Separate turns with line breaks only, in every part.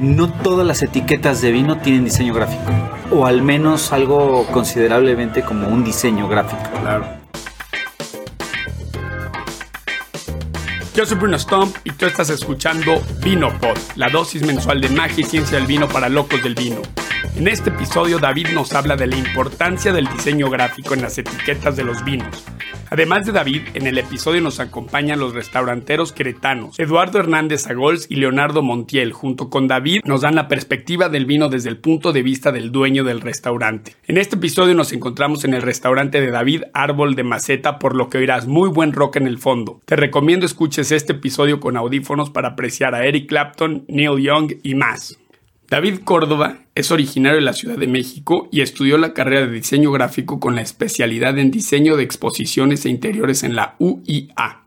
No todas las etiquetas de vino tienen diseño gráfico, o al menos algo considerablemente como un diseño gráfico.
Claro. Yo soy Bruno Stump y tú estás escuchando VinoPod, la dosis mensual de magia y ciencia del vino para locos del vino. En este episodio David nos habla de la importancia del diseño gráfico en las etiquetas de los vinos Además de David, en el episodio nos acompañan los restauranteros queretanos, Eduardo Hernández Agols y Leonardo Montiel. Junto con David nos dan la perspectiva del vino desde el punto de vista del dueño del restaurante. En este episodio nos encontramos en el restaurante de David Árbol de Maceta, por lo que oirás muy buen rock en el fondo. Te recomiendo escuches este episodio con audífonos para apreciar a Eric Clapton, Neil Young y más. David Córdoba es originario de la Ciudad de México y estudió la carrera de diseño gráfico con la especialidad en diseño de exposiciones e interiores en la UIA.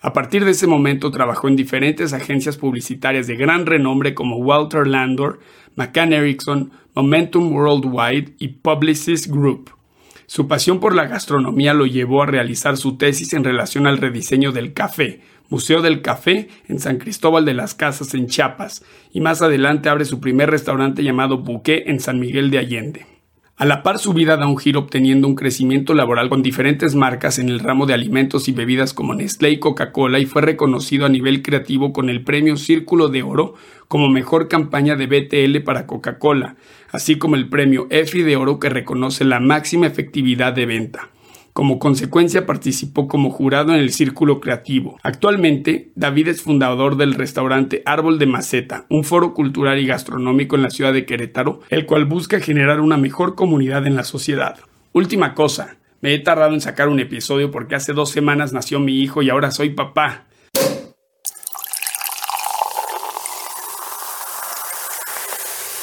A partir de ese momento trabajó en diferentes agencias publicitarias de gran renombre como Walter Landor, McCann Erickson, Momentum Worldwide y Publicis Group. Su pasión por la gastronomía lo llevó a realizar su tesis en relación al rediseño del café, Museo del Café en San Cristóbal de las Casas en Chiapas y más adelante abre su primer restaurante llamado Buque en San Miguel de Allende. A la par su vida da un giro obteniendo un crecimiento laboral con diferentes marcas en el ramo de alimentos y bebidas como Nestlé y Coca-Cola y fue reconocido a nivel creativo con el premio Círculo de Oro como mejor campaña de BTL para Coca-Cola, así como el premio EFI de Oro que reconoce la máxima efectividad de venta. Como consecuencia participó como jurado en el Círculo Creativo. Actualmente, David es fundador del restaurante Árbol de Maceta, un foro cultural y gastronómico en la ciudad de Querétaro, el cual busca generar una mejor comunidad en la sociedad. Última cosa, me he tardado en sacar un episodio porque hace dos semanas nació mi hijo y ahora soy papá.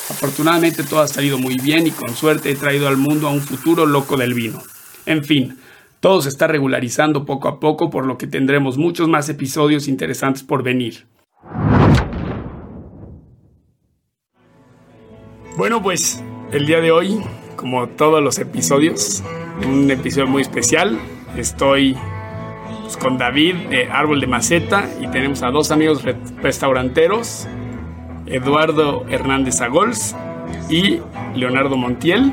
Afortunadamente todo ha salido muy bien y con suerte he traído al mundo a un futuro loco del vino. En fin, todo se está regularizando poco a poco, por lo que tendremos muchos más episodios interesantes por venir. Bueno, pues el día de hoy, como todos los episodios, un episodio muy especial. Estoy pues, con David de Árbol de Maceta y tenemos a dos amigos restauranteros, Eduardo Hernández Agols y Leonardo Montiel.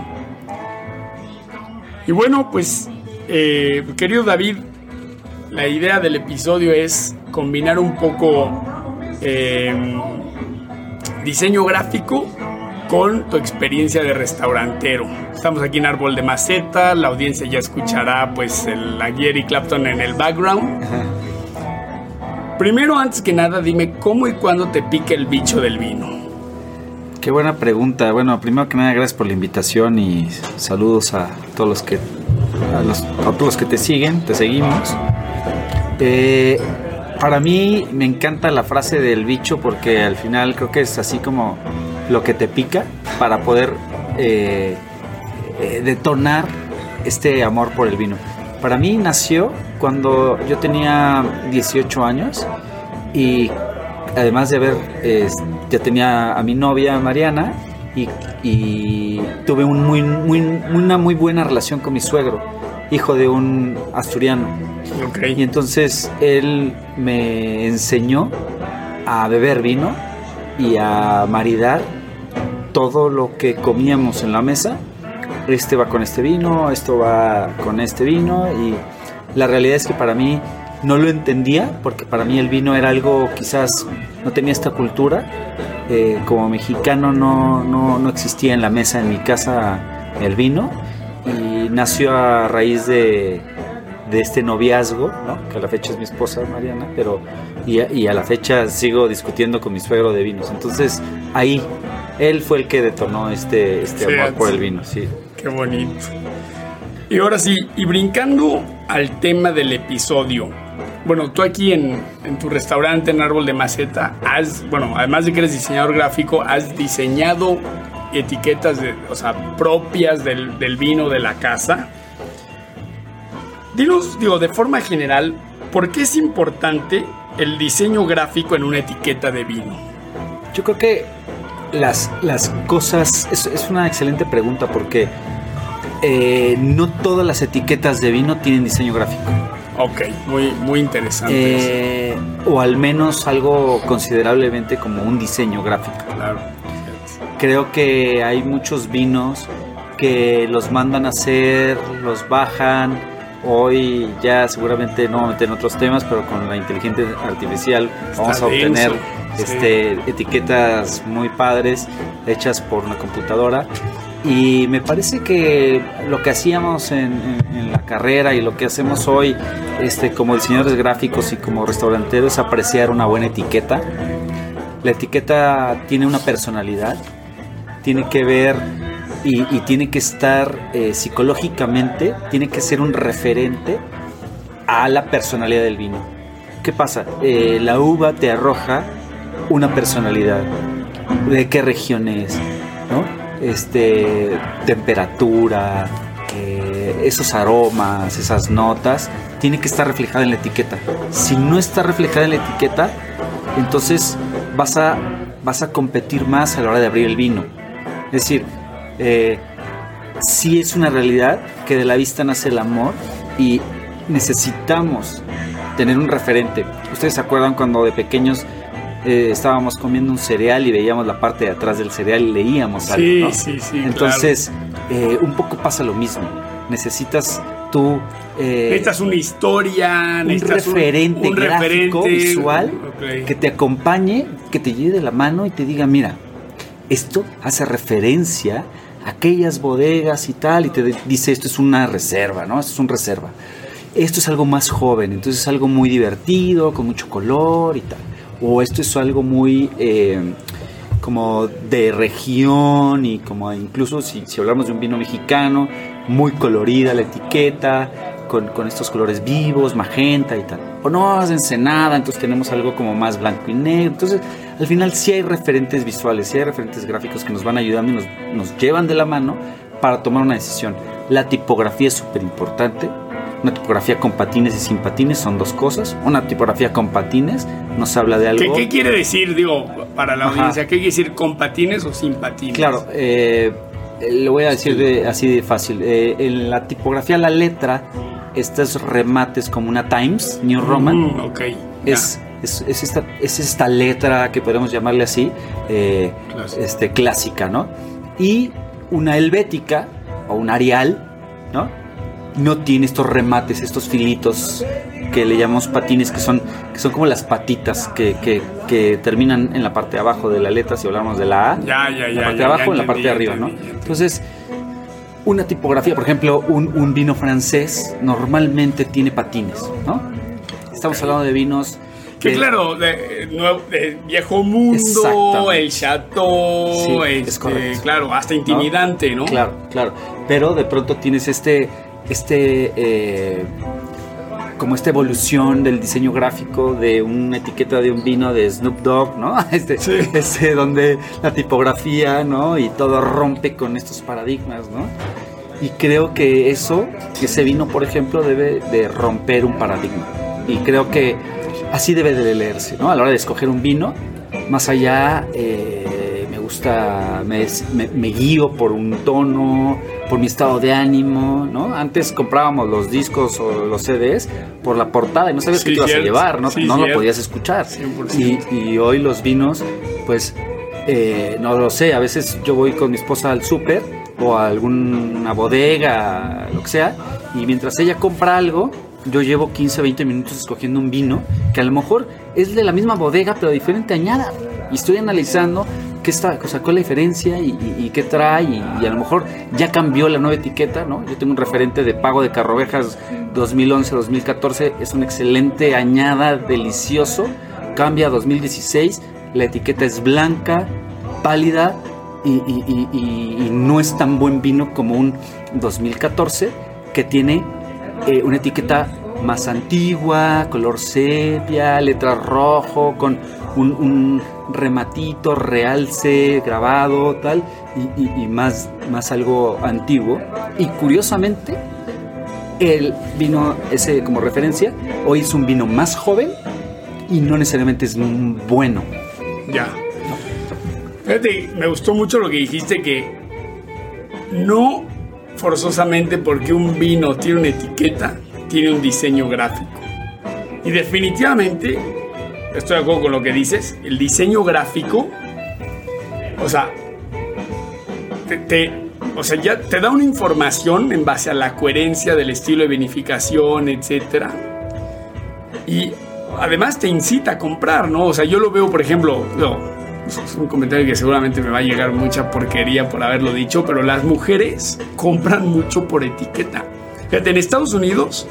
Y bueno, pues eh, querido David, la idea del episodio es combinar un poco em, diseño gráfico con tu experiencia de restaurantero. Estamos aquí en Árbol de Maceta, la audiencia ya escuchará pues el, a Jerry Clapton en el background. Primero, antes que nada, dime cómo y cuándo te pica el bicho del vino.
Qué buena pregunta. Bueno, primero que nada, gracias por la invitación y saludos a todos los que a, los que te siguen, te seguimos. Eh, para mí me encanta la frase del bicho porque al final creo que es así como lo que te pica para poder eh, eh, detonar este amor por el vino. Para mí nació cuando yo tenía 18 años y además de haber, ya tenía a mi novia Mariana y, tuve un muy, muy, una muy buena relación con mi suegro, hijo de un asturiano. Y entonces él me enseñó a beber vino y a maridar todo lo que comíamos en la mesa. Este va con este vino, esto va con este vino y la realidad es que para mí no lo entendía porque para mí el vino era algo quizás no tenía esta cultura eh, como mexicano no, no, existía en la mesa en mi casa el vino y nació a raíz de, de este noviazgo, que a la fecha es mi esposa Mariana, pero y a, y a, la fecha sigo discutiendo con mi suegro de vinos. Entonces ahí él fue el que detonó este, este amor por el vino, sí.
Qué bonito. Y ahora sí, y brincando al tema del episodio, bueno, tú aquí en, tu restaurante en Árbol de Maceta, has, bueno, además de que eres diseñador gráfico, has diseñado etiquetas de, o sea, propias del, del vino de la casa. Dinos, digo, de forma general, ¿por qué es importante el diseño gráfico en una etiqueta de vino?
Yo creo que las, las cosas, es, es una excelente pregunta porque eh, no todas las etiquetas de vino tienen diseño gráfico
Ok, muy, muy interesante.
Eh, o al menos algo considerablemente como un diseño gráfico.
Claro.
Creo que hay muchos vinos que los mandan a hacer, los bajan. Hoy ya seguramente no vamos a meter en otros temas, pero con la inteligencia artificial
Está
vamos a obtener
denso, sí.
este, etiquetas muy padres hechas por una computadora. Y me parece que lo que hacíamos en, en- en la carrera y lo que hacemos hoy este, como diseñadores gráficos y como restauranteros es apreciar una buena etiqueta. La etiqueta tiene una personalidad, tiene que ver y, y tiene que estar eh, psicológicamente, tiene que ser un referente a la personalidad del vino. ¿Qué pasa? Eh, la uva te arroja una personalidad. ¿De qué región es? ¿no? Este, temperatura, eh, esos aromas, esas notas, tiene que estar reflejada en la etiqueta. Si no está reflejada en la etiqueta, entonces vas a, vas a competir más a la hora de abrir el vino. Es decir, eh, sí es una realidad que de la vista nace el amor y necesitamos tener un referente. ¿Ustedes se acuerdan cuando de pequeños eh, estábamos comiendo un cereal y veíamos la parte de atrás del cereal y leíamos algo?
Sí,
¿no?
sí, sí.
Entonces, eh, un poco pasa lo mismo. Necesitas tú... eh,
Necesitas una historia,
un
necesitas
referente
un
gráfico,
referente
visual, que te acompañe, que te lleve de la mano y te diga, mira, esto hace referencia a aquellas bodegas y tal, y te dice, esto es una reserva, ¿no? Esto es un reserva. Esto es algo más joven, entonces es algo muy divertido, con mucho color y tal. O esto es algo muy... eh, como de región y como incluso si, si hablamos de un vino mexicano, muy colorida la etiqueta, con, con estos colores vivos, magenta y tal. O no, es ensenada, entonces tenemos algo como más blanco y negro. Entonces, al final sí hay referentes visuales, sí hay referentes gráficos que nos van ayudando y nos, nos llevan de la mano para tomar una decisión. La tipografía es súper importante. Una tipografía con patines y sin patines son dos cosas. Una tipografía con patines nos habla de algo.
¿Qué, qué quiere decir, digo, para la
Ajá.
audiencia? ¿Qué quiere decir con patines o sin patines?
Claro, eh, le voy a decir de- así de fácil. Eh, en la tipografía, la letra, estos remates como una Times New Roman,
Mm, ok. ya.
es, es, es esta, es esta letra que podemos llamarle así, eh, este, clásica, ¿no? Y una helvética o un arial, ¿no? No tiene estos remates, estos filitos que le llamamos patines, que son, que son como las patitas que, que- que terminan en la parte de abajo de la letra, si hablamos de la A
Ya, ya,
en
ya.
la parte
ya,
de abajo
ya
en la parte de arriba, ¿no? Entonces, una tipografía, por ejemplo, un, un vino francés normalmente tiene patines, ¿no? Estamos hablando de vinos...
Que
de-
claro, de, viejo mundo, el chateau,
Sí, es
este, claro, hasta intimidante, ¿no?
Claro, claro. Pero de pronto tienes este, este, eh, como esta evolución del diseño gráfico de una etiqueta de un vino de Snoop Dogg, ¿no? Este,
Sí.
este donde la tipografía, ¿no? Y todo rompe con estos paradigmas, ¿no? Y creo que eso, que ese vino, por ejemplo, debe de romper un paradigma. Y creo que así debe de leerse, ¿no? A la hora de escoger un vino, más allá, eh, gusta, me, me- me guío por un tono, por mi estado de ánimo, ¿no? Antes comprábamos los discos o los CDs por la portada y no sabías
Sí,
qué te ibas a llevar, ¿no?
Sí,
no lo podías escuchar.
100%.
Y, y hoy los vinos, pues, eh, no lo sé, a veces yo voy con mi esposa al súper o a alguna bodega, lo que sea, y mientras ella compra algo, yo llevo 15, 20 minutos escogiendo un vino que a lo mejor es de la misma bodega, pero diferente añada. Y estoy analizando qué está, sacó la diferencia y, qué trae, y, a lo mejor ya cambió la nueva etiqueta, ¿no? Yo tengo un referente de pago de Carrovejas 2011-2014, es una excelente añada, delicioso, cambia a 2016, la etiqueta es blanca, pálida y no es tan buen vino como un 2014 que tiene eh, una etiqueta más antigua, color sepia, letra rojo, con un, rematito, realce, grabado, tal, y, y- más, más algo antiguo. Y curiosamente, el vino ese como referencia, hoy es un vino más joven y no necesariamente es bueno.
Ya. Fíjate, me gustó mucho lo que dijiste que no forzosamente porque un vino tiene una etiqueta tiene un diseño gráfico. Y definitivamente, estoy de acuerdo con lo que dices, el diseño gráfico, o sea, te, o sea, ya te da una información en base a la coherencia del estilo de vinificación, etc. Y además te incita a comprar, ¿no? O sea, yo lo veo, por ejemplo, no, es un comentario que seguramente me va a llegar mucha porquería por haberlo dicho, pero las mujeres compran mucho por etiqueta. Fíjate, en Estados Unidos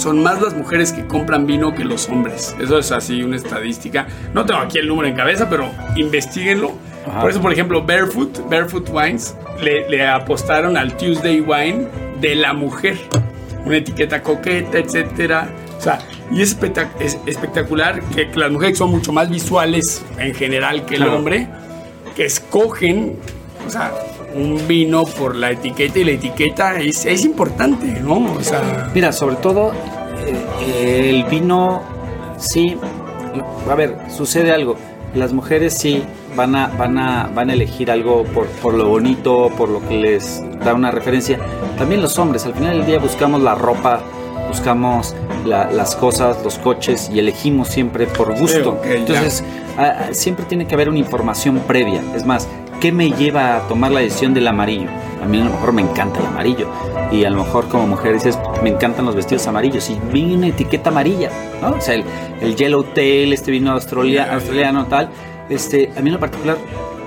son más las mujeres que compran vino que los hombres. Eso es así una estadística. No tengo aquí el número en cabeza, pero investiguenlo. Por eso, por ejemplo, Barefoot, Barefoot Wines, le, apostaron al Tuesday Wine de la mujer. Una etiqueta coqueta, etcétera. O sea, y es, espectacular que, las mujeres son mucho más visuales en general que el hombre, que escogen, o sea, un vino por la etiqueta y la etiqueta es, es importante, ¿no? O sea,
Mira, sobre todo eh, el vino, sí, a ver, sucede algo. Las mujeres sí van a, van a, van a elegir algo por, por lo bonito, por lo que les da una referencia. También los hombres, al final del día buscamos la ropa, buscamos las cosas, los coches y elegimos siempre por gusto. Entonces, siempre tiene que haber una información previa. Es más, ¿qué me lleva a tomar la decisión del amarillo? A mí a lo mejor me encanta el amarillo. Y a lo mejor como mujer dices, me encantan los vestidos amarillos. Y vi una etiqueta amarilla, ¿no? O sea, el, el Yellow Tail, este vino australia, australiano tal. Este, a mí en lo particular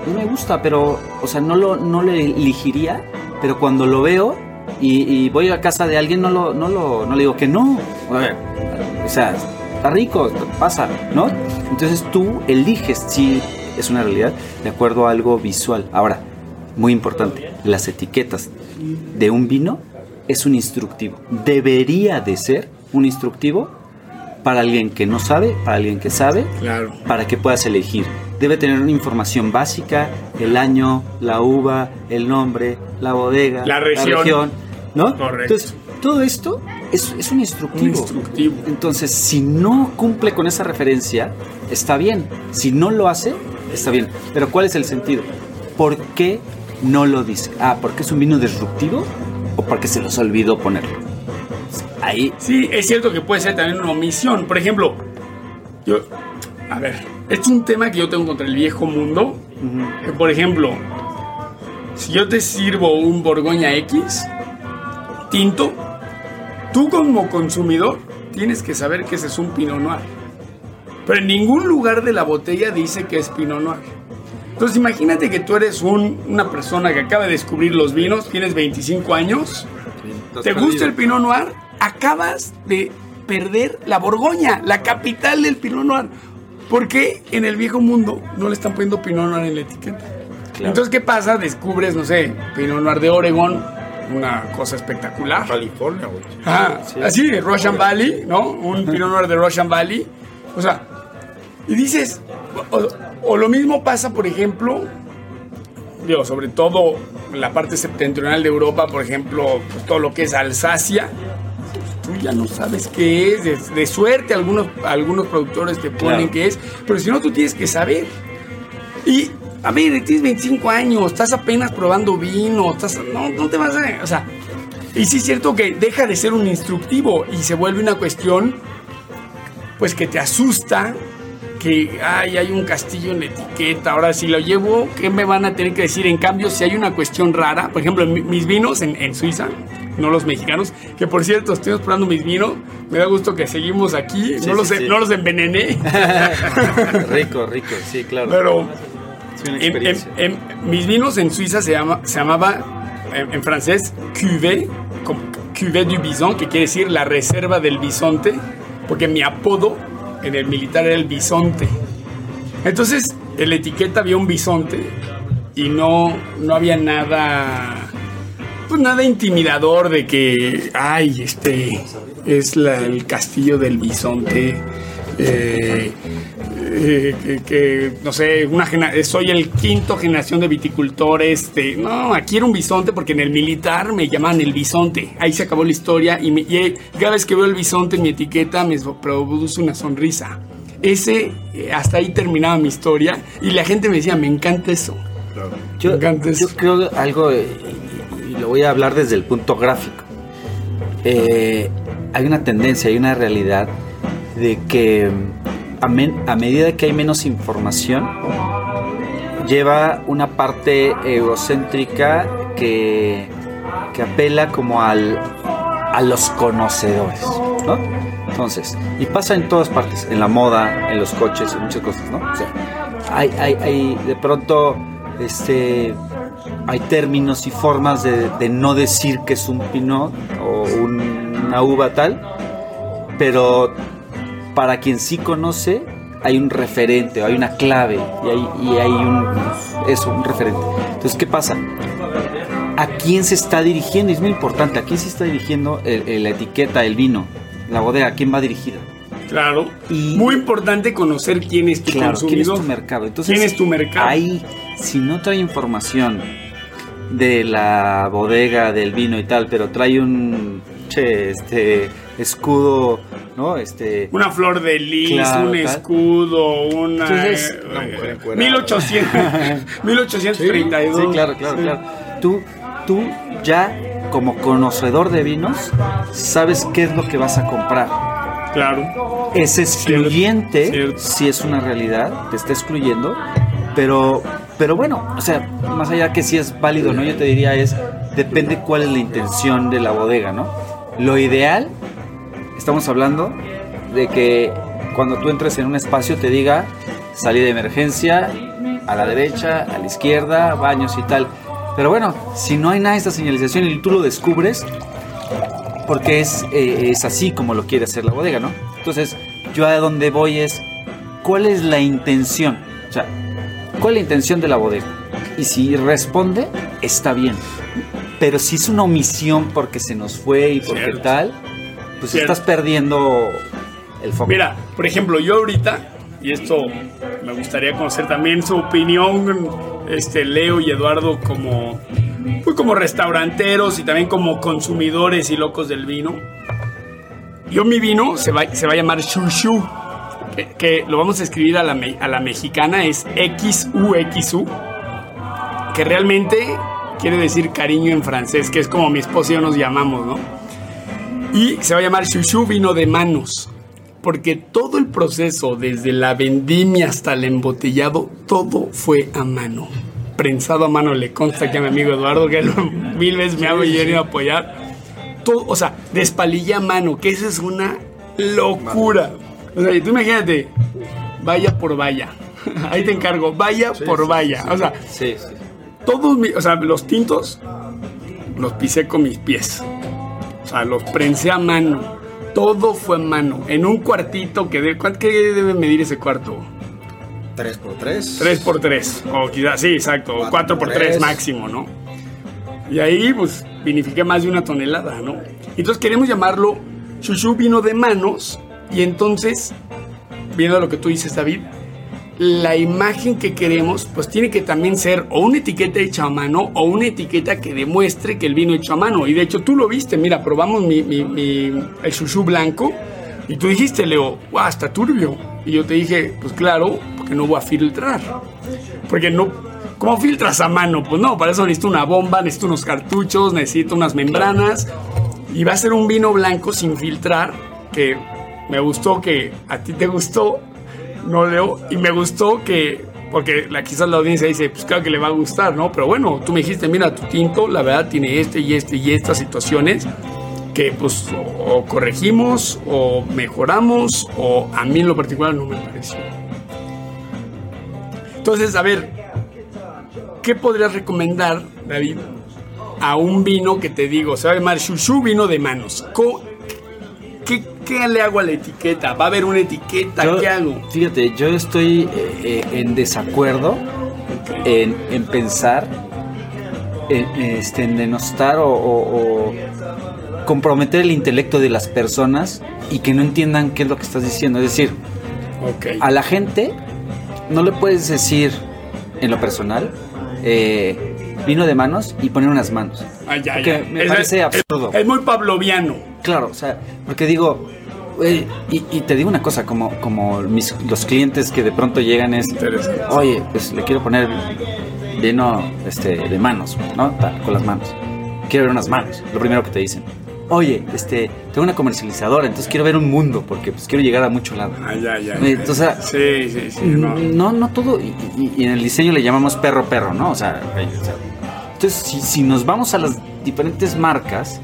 no me gusta, pero, o sea, no lo, no elegiría. Pero cuando lo veo y, voy a casa de alguien, no, lo, no, lo, no le digo que no. O sea, está rico, pasa, ¿no? Entonces tú eliges si es una realidad de acuerdo a algo visual. Ahora, muy importante, las etiquetas de un vino es un instructivo. Debería de ser un instructivo para alguien que no sabe, para alguien que sabe,
claro.
para que puedas elegir. Debe tener una información básica, el año, la uva, el nombre, la bodega,
la región,
¿no? Correcto. Entonces, todo esto es, es un, instructivo.
un instructivo.
Entonces, si no cumple con esa referencia, está bien. Si no lo hace, está bien. Pero ¿cuál es el sentido? ¿Por qué no lo dice? Ah, ¿porque es un vino disruptivo o porque se los olvidó ponerlo? Ahí.
Sí, es cierto que puede ser también una omisión. Por ejemplo, yo. A ver, es un tema que yo tengo contra el viejo mundo. que, por ejemplo, si yo te sirvo un Borgoña X tinto, tú como consumidor tienes que saber que ese es un Pinot Noir. Pero en ningún lugar de la botella dice que es Pinot Noir. Entonces imagínate que tú eres una persona que acaba de descubrir los vinos, tienes 25 años, te gusta el Pinot Noir, acabas de perder la Borgoña, la capital del Pinot Noir. ¿Por qué en el viejo mundo no le están poniendo Pinot Noir en la etiqueta? Entonces, ¿qué pasa? Descubres, no sé, Pinot Noir de Oregon, una cosa espectacular.
California, güey.
Ah, así, Russian Valley, ¿no? Un Pinot Noir de Russian Valley. O sea, y dices, o, lo mismo pasa, por ejemplo, digo, sobre todo en la parte septentrional de Europa, por ejemplo, pues, todo lo que es Alsacia, tú ya no sabes qué es, de, suerte algunos, algunos productores te ponen qué es, pero si no, tú tienes que saber. Y, a ver, tienes 25 años, estás apenas probando vino, estás, no, no te vas a... O sea, y sí es cierto que deja de ser un instructivo y se vuelve una cuestión, pues que te asusta que ay, hay un castillo en la etiqueta, ahora si lo llevo, ¿qué me van a tener que decir? En cambio, si hay una cuestión rara, por ejemplo, mis vinos en, Suiza, no los mexicanos, que por cierto, estoy probando mis vinos, me da gusto que seguimos aquí, no, los, no los envenené.
rico, rico, sí, claro.
Pero en, mis vinos en Suiza se, llama, se llamaba en, francés cuvée, cuvée du bison, que quiere decir la reserva del bisonte, porque mi apodo en el militar era el bisonte. Entonces, en la etiqueta había un bisonte y no, no había nada, pues nada intimidador de que, ay, este es el castillo del bisonte. Eh, eh, que, no sé, una soy el quinto generación de viticultores. no, aquí era un bisonte porque en el militar me llaman el bisonte. Ahí se acabó la historia y, cada vez que veo el bisonte en mi etiqueta me produce una sonrisa. Ese, eh, hasta ahí terminaba mi historia y la gente me decía, me encanta eso.
Yo, yo creo algo, y lo voy a hablar desde el punto gráfico. hay una tendencia, hay una realidad de que a, medida que hay menos información, lleva una parte egocéntrica que, que apela como al, a los conocedores, ¿no? Entonces, y pasa en todas partes, en la moda, en los coches, en muchas cosas, ¿no? Hay, de pronto, este, hay términos y formas de, de no decir que es un pinot o una uva tal, pero para quien sí conoce, hay un referente, hay una clave y hay, y hay un, eso, un referente. Entonces, ¿qué pasa? ¿A quién se está dirigiendo? Es muy importante, ¿a quién se está dirigiendo el- el- la etiqueta, el vino, la bodega? ¿A quién va dirigida?
Claro.
Y-
Muy importante conocer quién es tu
Claro, ¿quién es
consumidor.
tu mercado? Entonces,
¿Quién es tu mercado?
Ahí, si no trae información de la bodega, del vino y tal, pero trae un che, este escudo, ¿no? Este
Una flor de lis,
Claro,
un
tal.
escudo, una.
Entonces,
eh,
mujer encuerada.
1800, 1832.
Sí, claro, claro, claro. Tú, tú ya como conocedor de vinos sabes qué es lo que vas a comprar.
Claro.
Es excluyente,
Cierto.
si es una realidad, te está excluyendo, pero, pero bueno, o sea, más allá que si es válido o no, yo te diría es, depende cuál es la intención de la bodega, ¿no? Lo ideal, estamos hablando de que cuando tú entres en un espacio te diga salida de emergencia, a la derecha, a la izquierda, baños y tal. Pero bueno, si no hay nada de esta señalización y tú lo descubres, porque es, eh, es así como lo quiere hacer la bodega, ¿no? Entonces, yo a donde voy es, ¿cuál es la intención? O sea, ¿cuál es la intención de la bodega? Y si responde, está bien. Pero si es una omisión porque se nos fue y porque
Cierto.
tal, pues
Cierto.
estás perdiendo el foco.
Mira, por ejemplo, yo ahorita, y esto me gustaría conocer también su opinión, este Leo y Eduardo como, pues como restauranteros y también como consumidores y locos del vino. Yo mi vino se va, se va a llamar Shushu, que, que lo vamos a escribir a la, a la mexicana, es XUXU, que realmente quiere decir cariño en francés, que es como mi esposo y yo nos llamamos, ¿no? Y se va a llamar Shushu vino de manos. Porque todo el proceso, desde la vendimia hasta el embotellado, todo fue a mano. Prensado a mano, le consta que a mi amigo Eduardo, que lo- mil veces me ha venido a apoyar. Todo, o sea, despalillé a mano, que eso es una locura. O sea, y tú imagínate, vaya por vaya. Ahí te encargo, vaya por vaya. O sea,
Sí, sí.
todos mi- o sea, los tintos los pisé con mis pies. Sea, los prensé a mano. Todo fue a mano. En un cuartito que ¿cuánto qué debe medir ese cuarto?
3 por 3
3 por 3 O quizás, sí, exacto.
Cuatro
4 por
por
3
tres.
máximo, ¿no? Y ahí, pues, vinifiqué más de una tonelada, ¿no? Entonces queremos llamarlo Shushu vino de manos. Y entonces, viendo lo que tú dices, David, la imagen que queremos, pues tiene que también ser o una etiqueta hecha a mano o una etiqueta que demuestre que el vino hecho a mano. Y de hecho tú lo viste, mira, probamos mi, el shushu blanco y tú dijiste, Leo, "Guau, está turbio. Y yo te dije, pues claro, porque no voy a filtrar. Porque no, ¿cómo filtras a mano? Pues no, para eso necesito una bomba, necesito unos cartuchos, necesito unas membranas. Y va a ser un vino blanco sin filtrar, que me gustó que a ti te gustó, no leo, y me gustó que, porque la, quizás la audiencia dice, pues claro que le va a gustar, ¿no? Pero bueno, tú me dijiste, mira, tu tinto, la verdad, tiene este y este y estas situaciones que pues o, corregimos o mejoramos o a mí en lo particular no me pareció. Entonces, a ver, ¿qué podrías recomendar, David, a un vino que te digo, se va a llamar Shushu vino de manos? ¿Qué, qué le hago a la etiqueta? ¿Va a haber una etiqueta?
Yo-
¿Qué hago?
Fíjate, yo estoy eh, eh, en desacuerdo en, en pensar, en, este, en denostar o, o- o comprometer el intelecto de las personas y que no entiendan qué es lo que estás diciendo. Es decir, a la gente no le puedes decir en lo personal eh, vino de manos y poner unas manos.
Ya.
me
Es-
parece
es-
absurdo.
Es, muy pavloviano.
Claro, o sea, porque digo, y, y te digo una cosa, como, como mis, los clientes que de pronto llegan es, oye, pues le quiero poner vino este, de manos, ¿no? Tal, con las manos. Quiero ver unas manos, lo primero que te dicen. oye, este, tengo una comercializadora, entonces quiero ver un mundo, porque pues quiero llegar a mucho lado.
Ah, ya, ya.
Entonces,
sí, sí, sí.
No, no, no todo, y, y- y en el diseño le llamamos perro perro, ¿no? O sea, ahí, o sea, entonces si, si nos vamos a las diferentes marcas,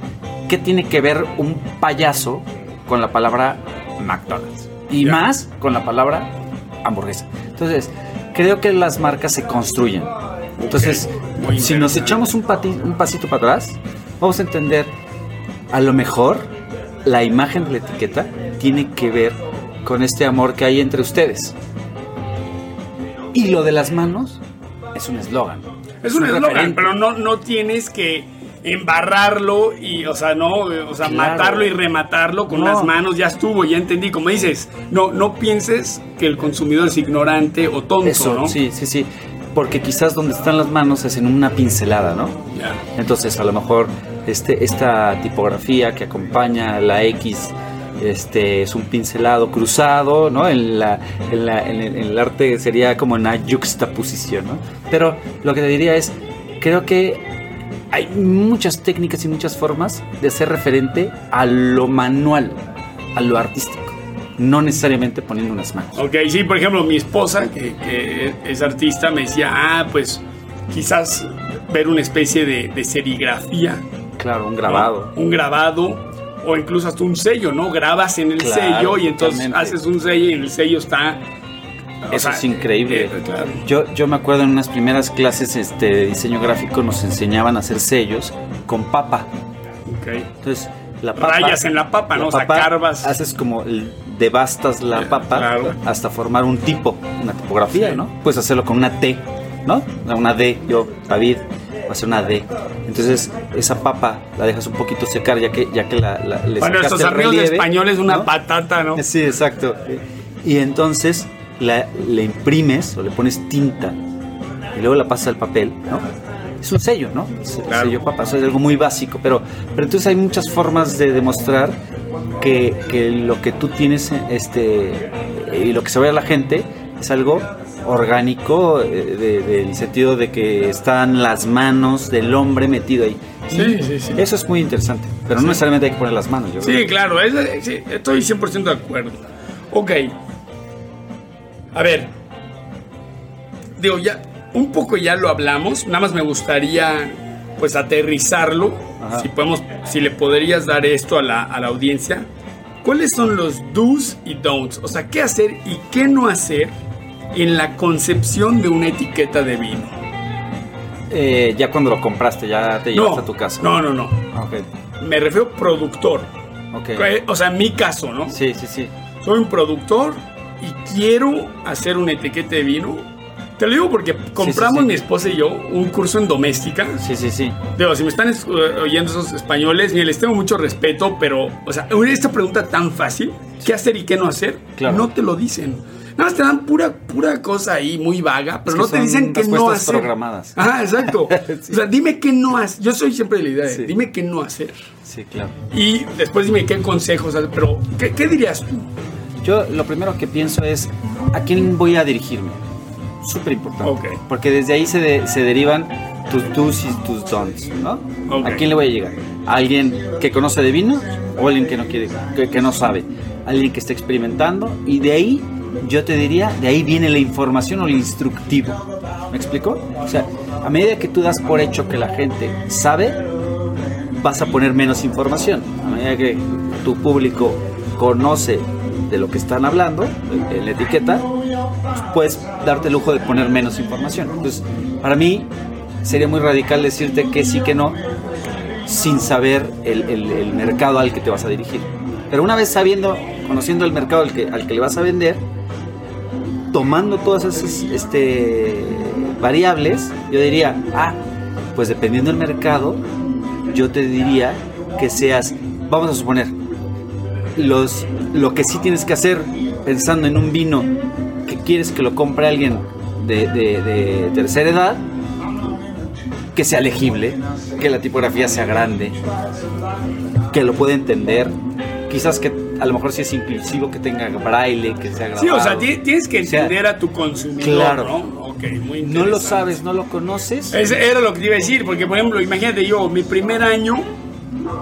¿qué tiene que ver un payaso con la palabra McDonald's? Y más con la palabra hamburguesa. Entonces, creo que las marcas se construyen. Entonces, si nos echamos un, pati- un pasito para atrás, vamos a entender, a lo mejor, la imagen de la etiqueta tiene que ver con este amor que hay entre ustedes. Y lo de las manos es un eslogan.
Es un eslogan, pero no, no tienes que embarrarlo y, o sea, no, o sea,
Claro.
matarlo y rematarlo con
No.
las manos, ya estuvo, ya entendí. Como dices, no, no pienses que el consumidor es ignorante o tonto,
Eso,
¿no?
sí, sí, sí. Porque quizás donde están las manos es en una pincelada, ¿no? Entonces, a lo mejor este, esta tipografía que acompaña la X este, es un pincelado cruzado, ¿no? En, la, en, la- en el, en el arte sería como una juxtaposición, ¿no? Pero lo que te diría es, creo que hay muchas técnicas y muchas formas de ser referente a lo manual, a lo artístico, no necesariamente poniendo unas manos.
Ok, sí, por ejemplo, mi esposa, que, que es artista, me decía, ah, pues quizás ver una especie de, de serigrafía.
Claro, un
¿no?
grabado.
Un grabado. O incluso hasta un sello, ¿no? Grabas en el
Claro,
sello y entonces haces un sello y en el sello está.
Eso
sea,
es increíble.
eh, claro.
Yo, yo me acuerdo en unas primeras clases este, de diseño gráfico nos enseñaban a hacer sellos con papa.
Ok.
Entonces, la papa...
Rayas en la papa, ¿no? O sea, carbas.
Haces como, devastas la
Eh,
papa
claro.
hasta formar un tipo, una tipografía,
Sí.
¿no? Puedes hacerlo con una T, ¿no? Una D, yo, David, voy a hacer una D. Entonces, esa papa la dejas un poquito secar ya que, ya que la, la- le
Bueno, estos amigos de
relieve,
español es una
¿no?
patata, ¿no?
Sí, exacto. Y entonces la, le imprimes o le pones tinta y luego la pasas al papel, ¿no? Es un sello, ¿no? Es el
Claro.
sello papa, eso es algo muy básico, pero, pero entonces hay muchas formas de demostrar que, que lo que tú tienes este, y lo que se ve a la gente es algo orgánico eh, de- del sentido de que están las manos del hombre metido ahí.
Sí, sí, sí.
Eso es muy interesante, pero no necesariamente hay que poner las manos. Yo
Sí,
creo.
claro, es- estoy 100% de acuerdo. Ok. A ver. Digo, ya, un poco ya lo hablamos, nada más me gustaría, pues, aterrizarlo.
Ajá.
Si podemos, si le podrías dar esto a la, a la audiencia. ¿Cuáles son los do's y don'ts? O sea, ¿qué hacer y qué no hacer en la concepción de una etiqueta de vino?
Eh, ya cuando lo compraste, ya te llevaste
No,
a tu casa.
no, no, no.
Ok,
Me refiero productor.
ok.
Eh, O sea, en mi caso, ¿no?
Sí, sí, sí.
soy un productor y quiero hacer una etiqueta de vino. Te lo digo porque compramos
sí, sí.
mi esposa y yo un curso en doméstica.
Sí, sí, sí.
Digo, si me están es- eh, oyendo esos españoles, mira, les tengo mucho respeto, pero, o sea, esta pregunta tan fácil, ¿qué hacer y qué no hacer?
Claro.
No te lo dicen. Nada más te dan pura, pura cosa ahí muy vaga, pero
que
no te dicen que no hacer.
programadas.
Ah, exacto.
Sí.
O sea, dime qué no hacer. Yo soy siempre de la idea de,
Sí.
dime qué no hacer.
Sí, claro.
Y después dime qué consejos, pero ¿qué, qué dirías tú?
Yo lo primero que pienso es, ¿a quién voy a dirigirme? Súper importante.
Ok.
Porque desde ahí se, de- se derivan tus do's y tus don'ts, ¿no?
Ok.
¿A quién le voy a llegar? ¿A alguien que conoce de vino o alguien que no quiere, que, que no sabe? ¿Alguien que está experimentando? Y de ahí, yo te diría, de ahí viene la información o el instructivo. ¿Me explico? O sea, a medida que tú das por hecho que la gente sabe, vas a poner menos información. A medida que tu público conoce de lo que están hablando, la etiqueta, pues puedes darte el lujo de poner menos información. Entonces, para mí sería muy radical decirte que sí, que no, sin saber el, el- el mercado al que te vas a dirigir. Pero una vez sabiendo, conociendo el mercado al que, al que le vas a vender, tomando todas esas este, variables, yo diría, ah, pues dependiendo del mercado, yo te diría que seas, vamos a suponer, los, lo que sí tienes que hacer pensando en un vino que quieres que lo compre alguien de, de- de tercera edad, que sea legible, que la tipografía sea grande, que lo pueda entender, quizás que a lo mejor si es inclusivo, que tenga braille, que sea grabado.
Sí, o sea, ti- tienes que
O sea,
entender a tu consumidor,
claro.
¿no? Ok, muy
no lo sabes, no lo conoces.
Ese era lo que te iba a decir, porque por ejemplo, imagínate yo, mi primer año,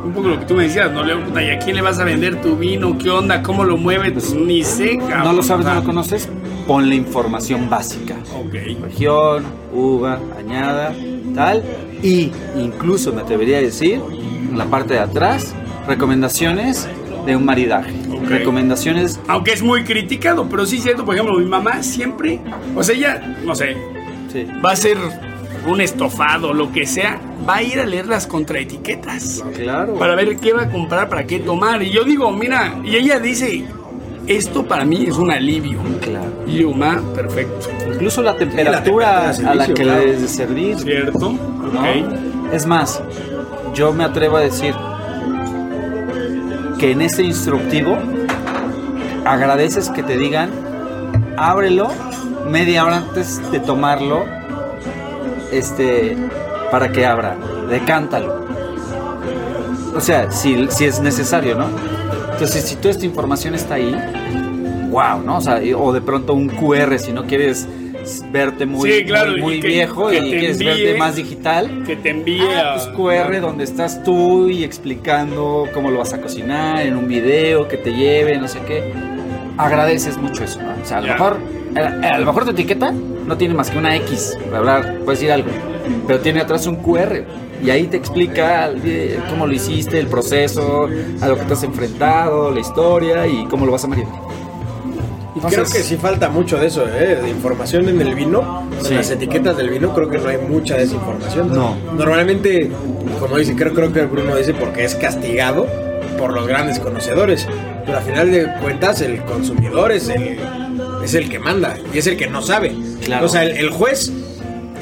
un poco lo que tú me decías, ¿no? ¿y a quién le vas a vender tu vino? ¿Qué onda? ¿Cómo lo mueves? Pues, ni sé, cabrón.
No lo sabes, no lo conoces, ponle información básica.
Ok.
Región, uva, añada, tal. Y incluso me atrevería a decir, en la parte de atrás, recomendaciones de un maridaje.
Ok.
Recomendaciones
Aunque es muy criticado, pero sí es cierto, por ejemplo, mi mamá siempre, o sea, ella, no sé,
sí,
va a ser un estofado, lo que sea, va a ir a leer las contraetiquetas
claro.
para ver qué va a comprar, para qué tomar. Y yo digo, mira, y ella dice, esto para mí es un alivio.
Claro.
Y ma, perfecto.
Incluso la temperatura, a la que
claro.
le debes de servir.
¿Cierto?
¿no? Es más, yo me atrevo a decir que en ese instructivo agradeces que te digan, ábrelo media hora antes de tomarlo, este, para que abra, decántalo. O sea, si, si es necesario, ¿no? Entonces, si toda esta información está ahí, wow, ¿no? O sea, o de pronto un QR si no quieres verte muy,
Sí, claro,
muy, muy
que-
viejo
que
y quieres
envíe-
verte más digital.
Que te envíe
Ah, pues QR donde estás tú y explicando cómo lo vas a cocinar en un video que te lleve, no sé qué. Agradeces mucho eso, ¿no? O sea, a lo mejor a, a lo mejor tu etiqueta no tiene más que una X para hablar, puedes decir algo, pero tiene atrás un QR y ahí te explica eh, cómo lo hiciste, el proceso, a lo que te has enfrentado, la historia y cómo lo vas a maridar.
Creo que sí falta mucho de eso, ¿eh? De información en el vino.
Sí.
En las etiquetas del vino creo que no hay mucha desinformación.
No.
Normalmente, como dice, creo, creo que Bruno dice porque es castigado por los grandes conocedores. Pero al final de cuentas el consumidor es el, es el que manda y es el que no sabe.
Claro.
O sea, el, el juez,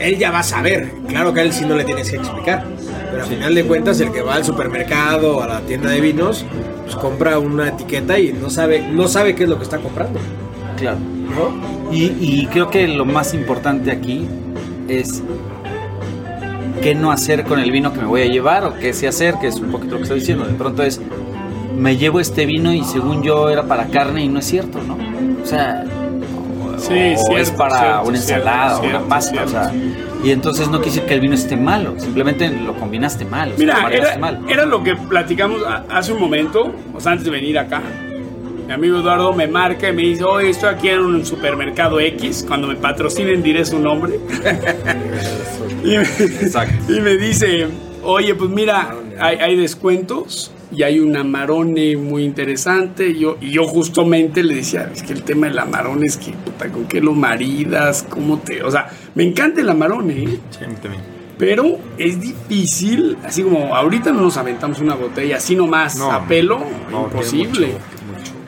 él ya va a saber. Claro que a él sí no le tienes que explicar. Pero al final de cuentas el que va al supermercado o a la tienda de vinos, pues compra una etiqueta y no sabe, no sabe qué es lo que está comprando.
Claro.
¿no?
Y, y creo que lo más importante aquí es qué no hacer con el vino que me voy a llevar o qué sí hacer, que es un poquito lo que estoy diciendo. De pronto es, me llevo este vino y según yo era para carne y no es cierto, ¿no? O sea,
Sí,
o
cierto,
es para
cierto,
una ensalada
cierto,
o una pasta, o sea, y entonces no decir que el vino esté malo, simplemente lo combinaste mal, o sea, lo
Mira, era,
mal.
era lo que platicamos hace un momento, o sea, antes de venir acá. Mi amigo Eduardo me marca y me dice, oye, estoy aquí en un supermercado X, cuando me patrocinen diré su nombre. y, me, y me dice, oye, pues mira, hay, hay descuentos y hay un amarone muy interesante. Y yo, y yo justamente le decía, es que el tema del amarone es que, puta, ¿con qué lo maridas? ¿Cómo te...? O sea, me encanta el amarone, ¿eh?
Sí, a mí también.
Pero es difícil, así como ahorita no nos aventamos una botella así nomás
No,
a pelo,
no,
imposible.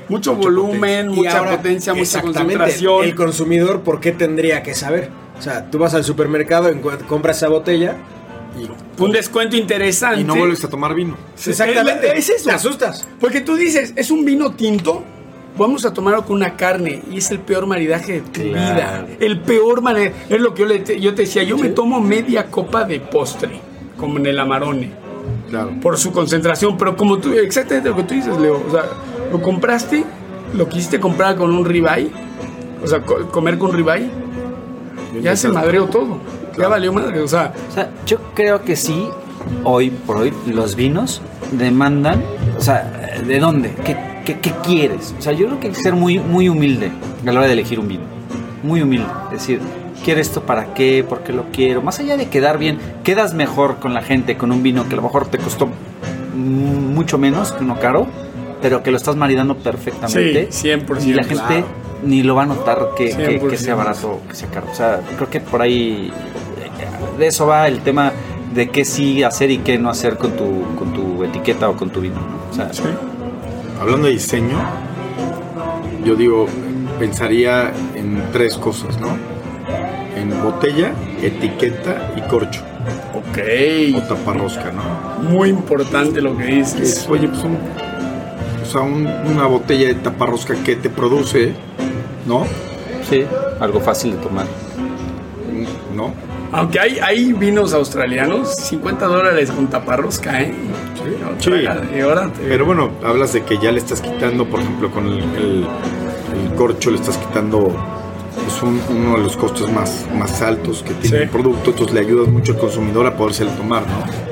Mucho,
mucho-
volumen, mucha
ahora,
potencia, mucha concentración.
El consumidor, ¿por qué tendría que saber? O sea, tú vas al supermercado, compras esa botella y.
Un descuento interesante.
Y no vuelves a tomar vino.
Exactamente.
Es eso.
Te asustas.
Porque tú dices, es un vino tinto, vamos a tomarlo con una carne y es el peor maridaje de tu
Claro.
vida. El peor maridaje. Es lo que yo, le te- yo te decía, yo me tomo media copa de postre, como en el amarone.
Claro.
por su concentración, pero como tú, exactamente lo que tú dices, Leo, o sea, lo compraste, lo quisiste comprar con un ribeye, o sea, co- comer con ribeye, ya se madreó todo, ya valió madre, o sea,
O sea, yo creo que sí, hoy por hoy, los vinos demandan, o sea, ¿de dónde? ¿Qué, qué, qué quieres? O sea, yo creo que hay que ser muy, muy humilde a la hora de elegir un vino. Muy humilde. Es decir, ¿quiero esto para qué? ¿Por qué lo quiero? Más allá de quedar bien, quedas mejor con la gente con un vino que a lo mejor te costó mm, mucho menos que uno caro, pero que lo estás maridando perfectamente.
Sí, 100%,
Y la gente
claro.
ni lo va a notar que, que- que
100%.
sea barato o que sea caro. O sea, creo que por ahí de eso va el tema de qué sí hacer y qué no hacer con tu, con tu etiqueta o con tu vino. ¿no? O sea,
sí.
Hablando de diseño, yo digo, pensaría en tres cosas, ¿no? En botella, etiqueta y corcho. O
ok,
taparrosca, ¿no?
muy importante lo que
Es,
dices,
oye, pues un, o sea, un- una botella de taparrosca que te produce, ¿no?
sí, algo fácil de tomar.
¿No?
Aunque hay, hay vinos australianos, 50 dólares con taparrosca, ¿eh?
Sí.
Y ahora te-
Pero bueno, hablas de que ya le estás quitando, por ejemplo, con el, el- el corcho le estás quitando pues, un- uno de los costos más, más altos que tiene
Sí.
el producto, entonces le ayudas mucho al consumidor a podérselo tomar, ¿no?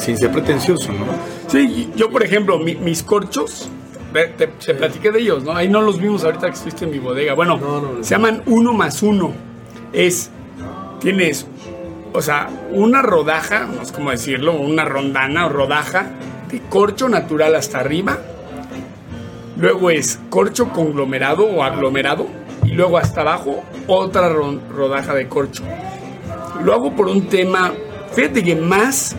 sin ser pretencioso, ¿no?
Sí, yo por ejemplo, mi- mis corchos, te, te platiqué de ellos, ¿no? Ahí no los vimos ahorita que estuviste en mi bodega. Bueno,
No, no, no.
se llaman uno más uno. Es, tienes, o sea, una rodaja, no sé cómo decirlo, una rondana o rodaja de corcho natural hasta arriba. Luego es corcho conglomerado o aglomerado. Y luego hasta abajo otra ro- rodaja de corcho. Lo hago por un tema, fíjate que más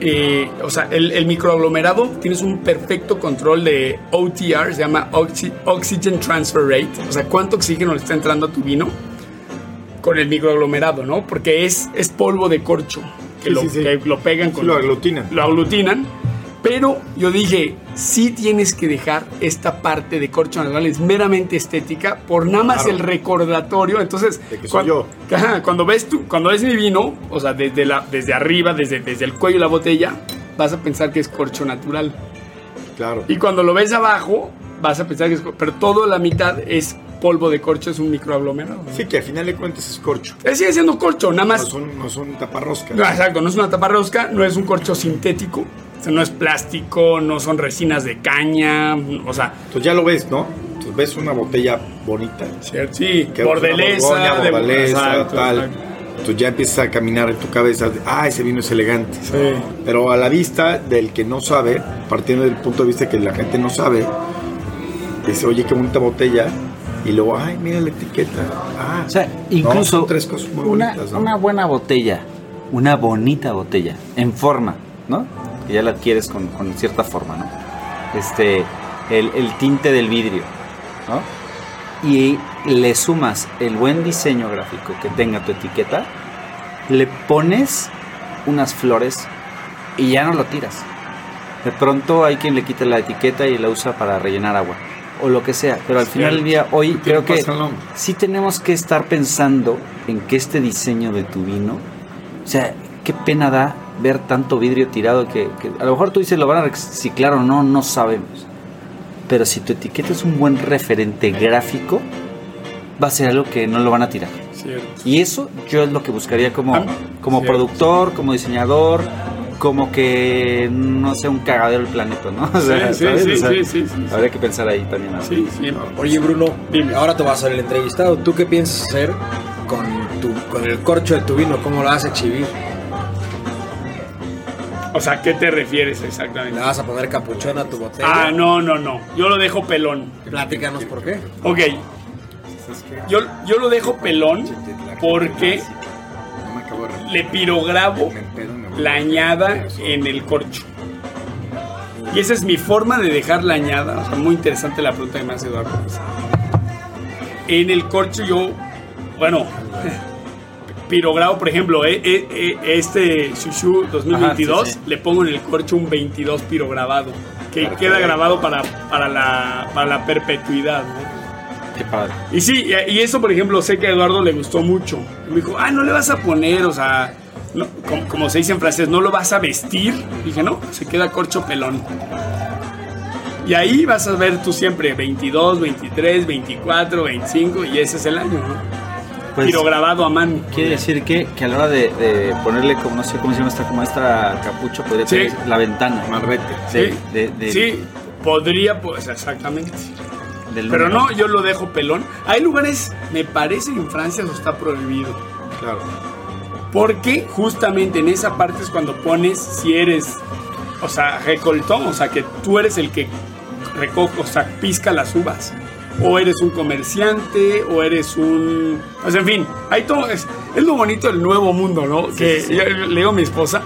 eh, o sea, el, microaglomerado tienes un perfecto control de OTR, se llama Oxy- Oxygen Transfer Rate, o sea, cuánto oxígeno le está entrando a tu vino con el microaglomerado, ¿no? Porque es, es polvo de corcho, que,
Sí,
lo,
sí, sí.
que lo pegan con...
lo aglutinan.
Lo aglutinan, pero yo dije, sí tienes que dejar esta parte de corcho natural, es meramente estética, por nada más
Claro.
el recordatorio, entonces...
De que soy
cuando-
yo.
Ajá, cuando ves tú, cuando ves mi vino, o sea, desde, la, desde arriba, desde, desde el cuello de la botella, vas a pensar que es corcho natural.
Claro.
Y cuando lo ves abajo, vas a pensar que es cor- pero toda la mitad es polvo de corcho, es un microaglomerado. ¿no?
Sí, que al final de cuentas es corcho.
Eh, Sigue siendo corcho, nada
No
más.
son, no son taparroscas.
No, exacto, no es una tapa rosca, no es un corcho sintético, o sea, no es plástico, no son resinas de caña, o sea,
Entonces ya lo ves, ¿no? Entonces ves una botella bonita.
¿cierto? sí,
que
bordelesa,
Borgoña,
de
bordalesa,
exacto,
tal.
exacto.
Entonces ya empiezas a caminar en tu cabeza, ah, ese vino es elegante.
Sí.
Pero a la vista del que no sabe, partiendo del punto de vista que la gente no sabe, dice, oye, qué bonita botella. Y luego, ay, mira la etiqueta. Ah,
O sea,
no,
incluso
tres cosas muy
una,
bonitas, ¿no?
una buena botella, una bonita botella, en forma, ¿no? Que ya la adquieres con, con cierta forma, ¿no? Este, el, el tinte del vidrio, ¿no? Y le sumas el buen diseño gráfico que tenga tu etiqueta, le pones unas flores y ya no lo tiras. De pronto hay quien le quita la etiqueta y la usa para rellenar agua o lo que sea, pero al final del día hoy creo que sí tenemos que estar pensando en que este diseño de tu vino, o sea, qué pena da ver tanto vidrio tirado que, que a lo mejor tú dices lo van a reciclar o no, no sabemos. Pero si tu etiqueta es un buen referente gráfico, va a ser algo que no lo van a tirar.
Cierto.
Y eso yo es lo que buscaría como,
Ah,
como
cierto.
productor, como diseñador, como que no sea un cagadero el planeta, ¿no? O sea,
Sí, sí, sí,
O sea,
sí, sí, sí.
Habría que pensar ahí también. ¿no?
Sí, sí.
Oye, Bruno,
Dime.
ahora te vas a ser el entrevistado. ¿Tú qué piensas hacer con, tu, con el corcho de tu vino? ¿Cómo lo vas a exhibir?
O sea, ¿qué te refieres
¿Le
exactamente?
vas a poner capuchón a tu botella?
Ah, no, no, no. Yo lo dejo pelón.
Platícanos por qué.
Ok. Yo, yo lo dejo pelón porque
No me acabo de reír.
le pirograbo La añada en el corcho. Y esa es mi forma de dejar la añada. O sea, muy interesante la pregunta que me hace Eduardo. En el corcho yo, bueno, pirograbo, por ejemplo, eh, eh, eh, este Shushu 2022,
Ajá, sí, sí.
le pongo en el corcho un 22 pirograbado, que queda grabado para, para, la, para la perpetuidad. ¿no?
Qué padre.
Y sí, y eso, por ejemplo, sé que a Eduardo le gustó mucho. Me dijo, ah, no le vas a poner, o sea, no, como, como se dice en francés, no lo vas a vestir. Dije, no, se queda corcho pelón. Y ahí vas a ver tú siempre 22, 23, 24, 25, y ese es el año, ¿no?
Pues,
Tiro grabado a mano.
Quiere decir que, que a la hora de, de ponerle, como no sé cómo se llama esta, como esta capucha, podría
Sí.
ser la ventana.
Amarrete.
de-
Sí,
de- de-
sí, podría, pues, exactamente.
del
Pero no, yo lo dejo pelón. Hay lugares, me parece que en Francia eso está prohibido.
Claro.
Porque justamente en esa parte es cuando pones si eres, o sea, recoltón, o sea, que tú eres el que recoge, o sea, pisca las uvas. O eres un comerciante, o eres un... O sea, en fin, hay todo... Es, es lo bonito del nuevo mundo, ¿no? que
sí, sí.
yo le digo a mi esposa,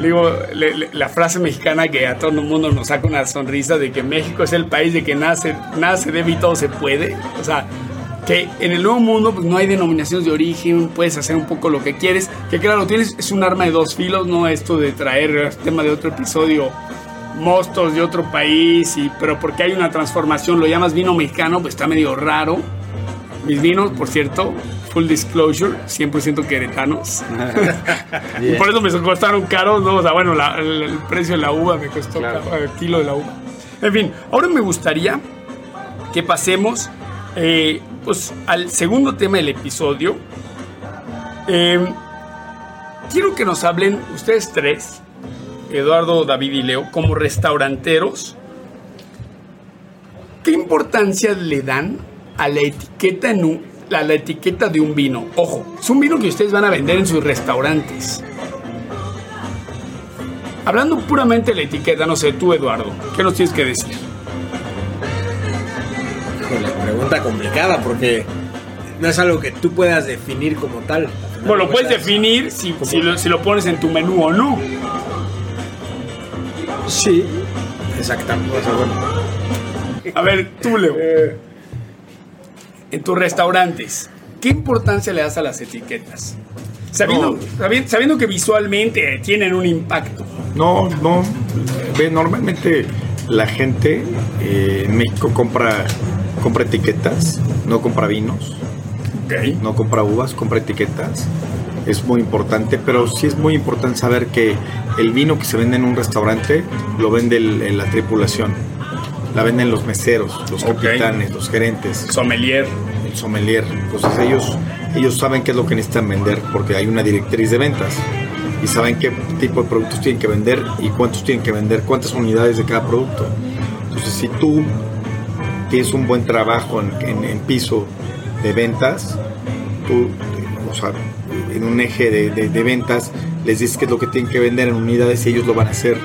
le digo le- le- la frase mexicana que a todo el mundo nos saca una sonrisa de que México es el país de que nada se debe y todo se puede. O sea, que en el nuevo mundo pues, no hay denominaciones de origen, puedes hacer un poco lo que quieres. Que claro, tienes, es un arma de dos filos, no esto de traer el tema de otro episodio, mostos de otro país, y, pero porque hay una transformación, lo llamas vino mexicano, pues está medio raro. Mis vinos, por cierto, full disclosure, 100% queretanos. Y
Bien.
por eso me costaron caros, ¿no? O sea, bueno, la- el, el precio de la uva me costó
Claro.
caro, el kilo de la uva. En fin, ahora me gustaría que pasemos eh, pues, al segundo tema del episodio. Eh, quiero que nos hablen ustedes tres, Eduardo, David y Leo, como restauranteros. ¿Qué importancia le dan a la etiqueta en a la etiqueta de un vino? Ojo, es un vino que ustedes van a vender en sus restaurantes. Hablando puramente de la etiqueta, no sé, tú Eduardo, ¿qué nos tienes que decir?
Híjole, pregunta complicada porque no es algo que tú puedas definir como tal.
Bueno, lo puedes definir si, si lo, si lo pones en tu menú o no.
Sí, exactamente. O sea, bueno,
A ver, tú Leo. En tus restaurantes, ¿qué importancia le das a las etiquetas? Sabiendo,
No.
sabi- sabiendo que visualmente tienen un impacto.
No, no. Ve, normalmente la gente eh, en México compra, compra etiquetas, no compra vinos, no compra uvas, compra etiquetas. Es muy importante, pero sí es muy importante saber que el vino que se vende en un restaurante lo vende el- la tripulación. La venden los meseros, los capitanes, los gerentes,
Sommelier.
el sommelier. Entonces ellos, ellos saben qué es lo que necesitan vender porque hay una directriz de ventas y saben qué tipo de productos tienen que vender y cuántos tienen que vender, cuántas unidades de cada producto. Entonces si tú tienes un buen trabajo en, en- piso de ventas, tú, o sea, en un eje de, de- ventas, les dices qué es lo que tienen que vender en unidades y ellos lo van a hacer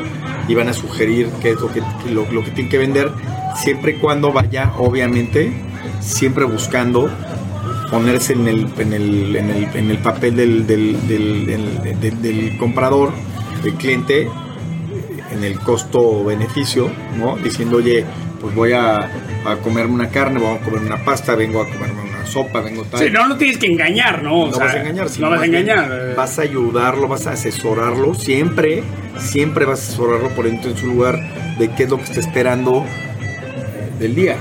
y van a sugerir qué es lo que, lo, que tienen que vender, siempre y cuando vaya, obviamente, siempre buscando ponerse en el, en el, en el, en el papel del- del- del- del comprador, del cliente, en el costo-beneficio, ¿no? Diciendo, oye, pues voy a, a comerme una carne, voy a comer una pasta, vengo a comerme una sopa, vengo tal.
Sí, no, no tienes que engañar, ¿no? O
No
sea,
vas a engañar, sino
No vas a engañar. eh.
Vas a ayudarlo, vas a asesorarlo, siempre, siempre vas a asesorarlo poniendo en su lugar de qué es lo que está esperando del día.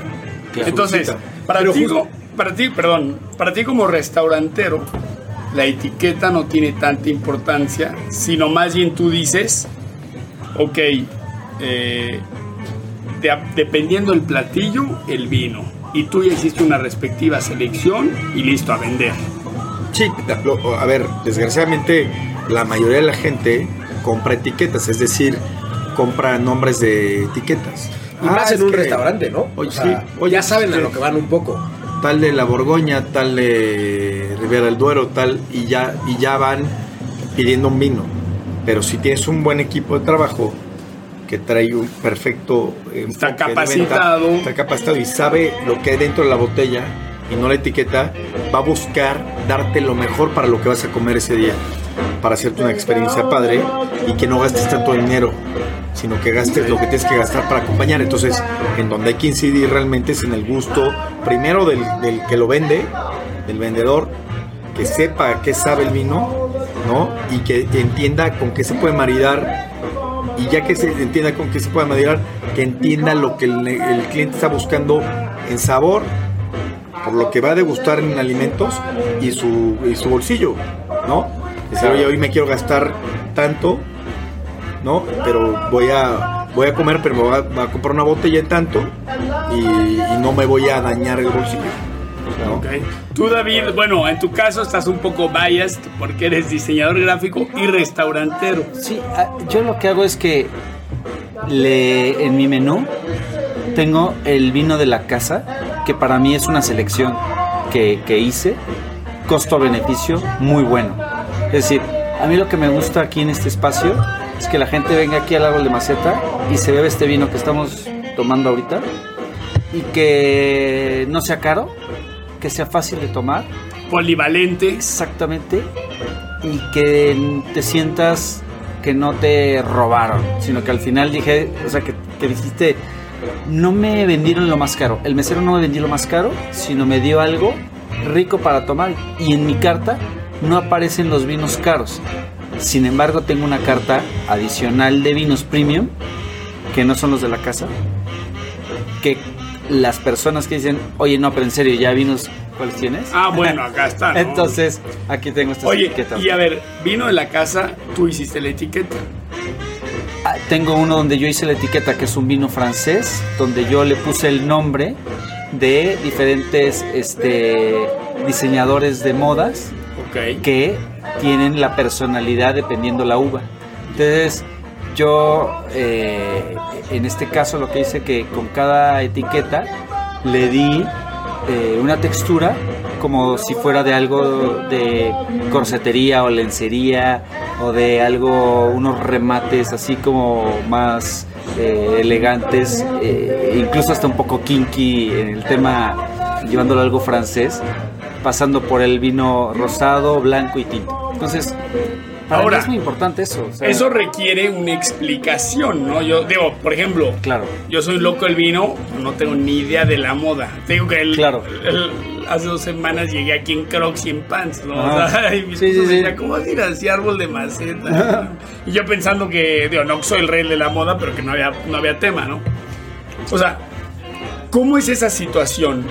Entonces, para ti,
justo-
para ti, perdón, para ti como restaurantero, la etiqueta no tiene tanta importancia, sino más bien tú dices, ok, eh, de- dependiendo del platillo, el vino. Y tú ya hiciste una respectiva selección y listo a vender.
Sí, lo- a ver, desgraciadamente la mayoría de la gente compra etiquetas, es decir, compra nombres de etiquetas.
Y más
Ah,
en un
que
restaurante, ¿no?
Oye,
O sea,
sí, oye,
ya saben a lo que van un poco.
Tal de la Borgoña, tal de Ribera del Duero, tal, y ya, y ya van pidiendo un vino. Pero si tienes un buen equipo de trabajo que trae un perfecto
Está capacitado.
está capacitado y sabe lo que hay dentro de la botella y no la etiqueta, va a buscar darte lo mejor para lo que vas a comer ese día, para hacerte una experiencia padre y que no gastes tanto dinero, sino que gastes lo que tienes que gastar para acompañar. Entonces, en donde hay que incidir realmente es en el gusto, primero del, del que lo vende, del vendedor, que sepa qué sabe el vino, ¿no? Y que entienda con qué se puede maridar y ya que se entienda con qué se puede maridar, que entienda lo que el, el cliente está buscando en sabor, por lo que va a degustar en alimentos y su, y su bolsillo, ¿no? Decir, oye, hoy me quiero gastar tanto, ¿no? Pero voy a, voy a comer, pero me voy a, voy a comprar una botella en tanto y, y no me voy a dañar el bolsillo, ¿no?
Ok. Tú, David, bueno, en tu caso estás un poco biased porque eres diseñador gráfico y restaurantero.
Sí, ah, yo lo que hago es que le, en mi menú tengo el vino de la casa, que para mí es una selección que, que hice, costo-beneficio muy bueno. Es decir, a mí lo que me gusta aquí en este espacio es que la gente venga aquí al árbol de maceta y se bebe este vino que estamos tomando ahorita y que no sea caro, que sea fácil de tomar
Polivalente.
Exactamente. Y que te sientas que no te robaron, sino que al final dije, o sea, que, que dijiste, no me vendieron lo más caro. El mesero no me vendió lo más caro, sino me dio algo rico para tomar. Y en mi carta no aparecen los vinos caros. Sin embargo, tengo una carta adicional de vinos premium, que no son los de la casa, que las personas que dicen, oye, no, pero en serio, ya vinos, ¿cuáles tienes?
Ah, bueno, acá está. ¿no?
Entonces, aquí tengo estas
Oye,
etiquetas.
y a ver, vino de la casa, tú hiciste la etiqueta.
Ah, Tengo uno donde yo hice la etiqueta, que es un vino francés, donde yo le puse el nombre de diferentes este, diseñadores de modas que tienen la personalidad dependiendo la uva. Entonces, yo eh, en este caso lo que hice que con cada etiqueta le di eh, una textura como si fuera de algo de corsetería o lencería o de algo, unos remates así como más eh, elegantes, incluso hasta un poco kinky en el tema, llevándolo algo francés, pasando por el vino rosado, blanco y tinto. Entonces, Ahora, es muy importante eso.
eso requiere una explicación, ¿no? Yo digo, por ejemplo,
claro.
yo soy loco del vino, no tengo ni idea de la moda. Digo que el,
claro.
hace dos semanas llegué aquí en Crocs y en pants, ¿no? O sea, y sí, sí, decía, ¿cómo vas a ir así árbol de maceta? y yo pensando que, digo, no soy el rey de la moda, pero que no había, no había tema, ¿no? O sea, ¿cómo es esa situación?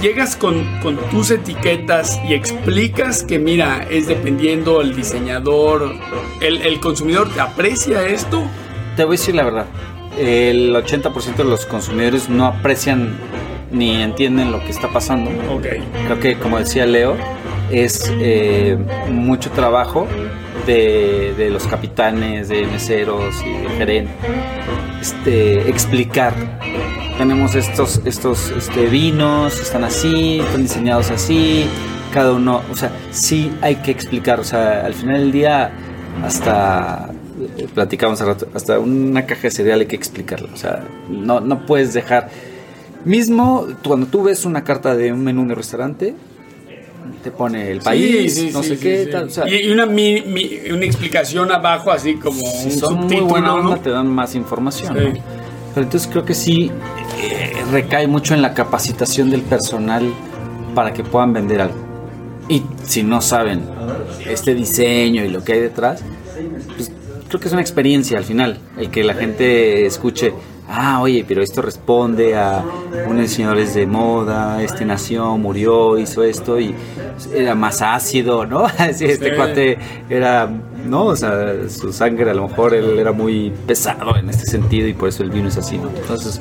Llegas con, tus etiquetas y explicas que, mira, es dependiendo el diseñador, el, consumidor te aprecia esto.
Te voy a decir la verdad, el 80% de los consumidores no aprecian ni entienden lo que está pasando.
Okay.
Creo que, como decía Leo, es eh, mucho trabajo de, de, los capitanes, de meseros y de gerentes, este, explicar. Tenemos estos, estos este, vinos, están así, están diseñados así, cada uno, o sea, sí hay que explicar, o sea, al final del día, hasta eh, platicamos rato, hasta una caja de cereal hay que explicarla, o sea, no, no puedes dejar, mismo cuando tú ves una carta de un menú de restaurante, te pone el país, no sé qué, tal, o sea,
y una, una explicación abajo, así como un
son muy buena onda, te dan más información. Pero entonces creo que sí eh, recae mucho en la capacitación del personal para que puedan vender algo. Y si no saben este diseño y lo que hay detrás, pues creo que es una experiencia al final, el que la gente escuche, ah, oye, pero esto responde a unos señores de moda, este nació, murió, hizo esto y era más ácido, ¿no? este cuate era, ¿no? O sea, su sangre a lo mejor él era muy pesado en este sentido y por eso el vino es así, ¿no? Entonces,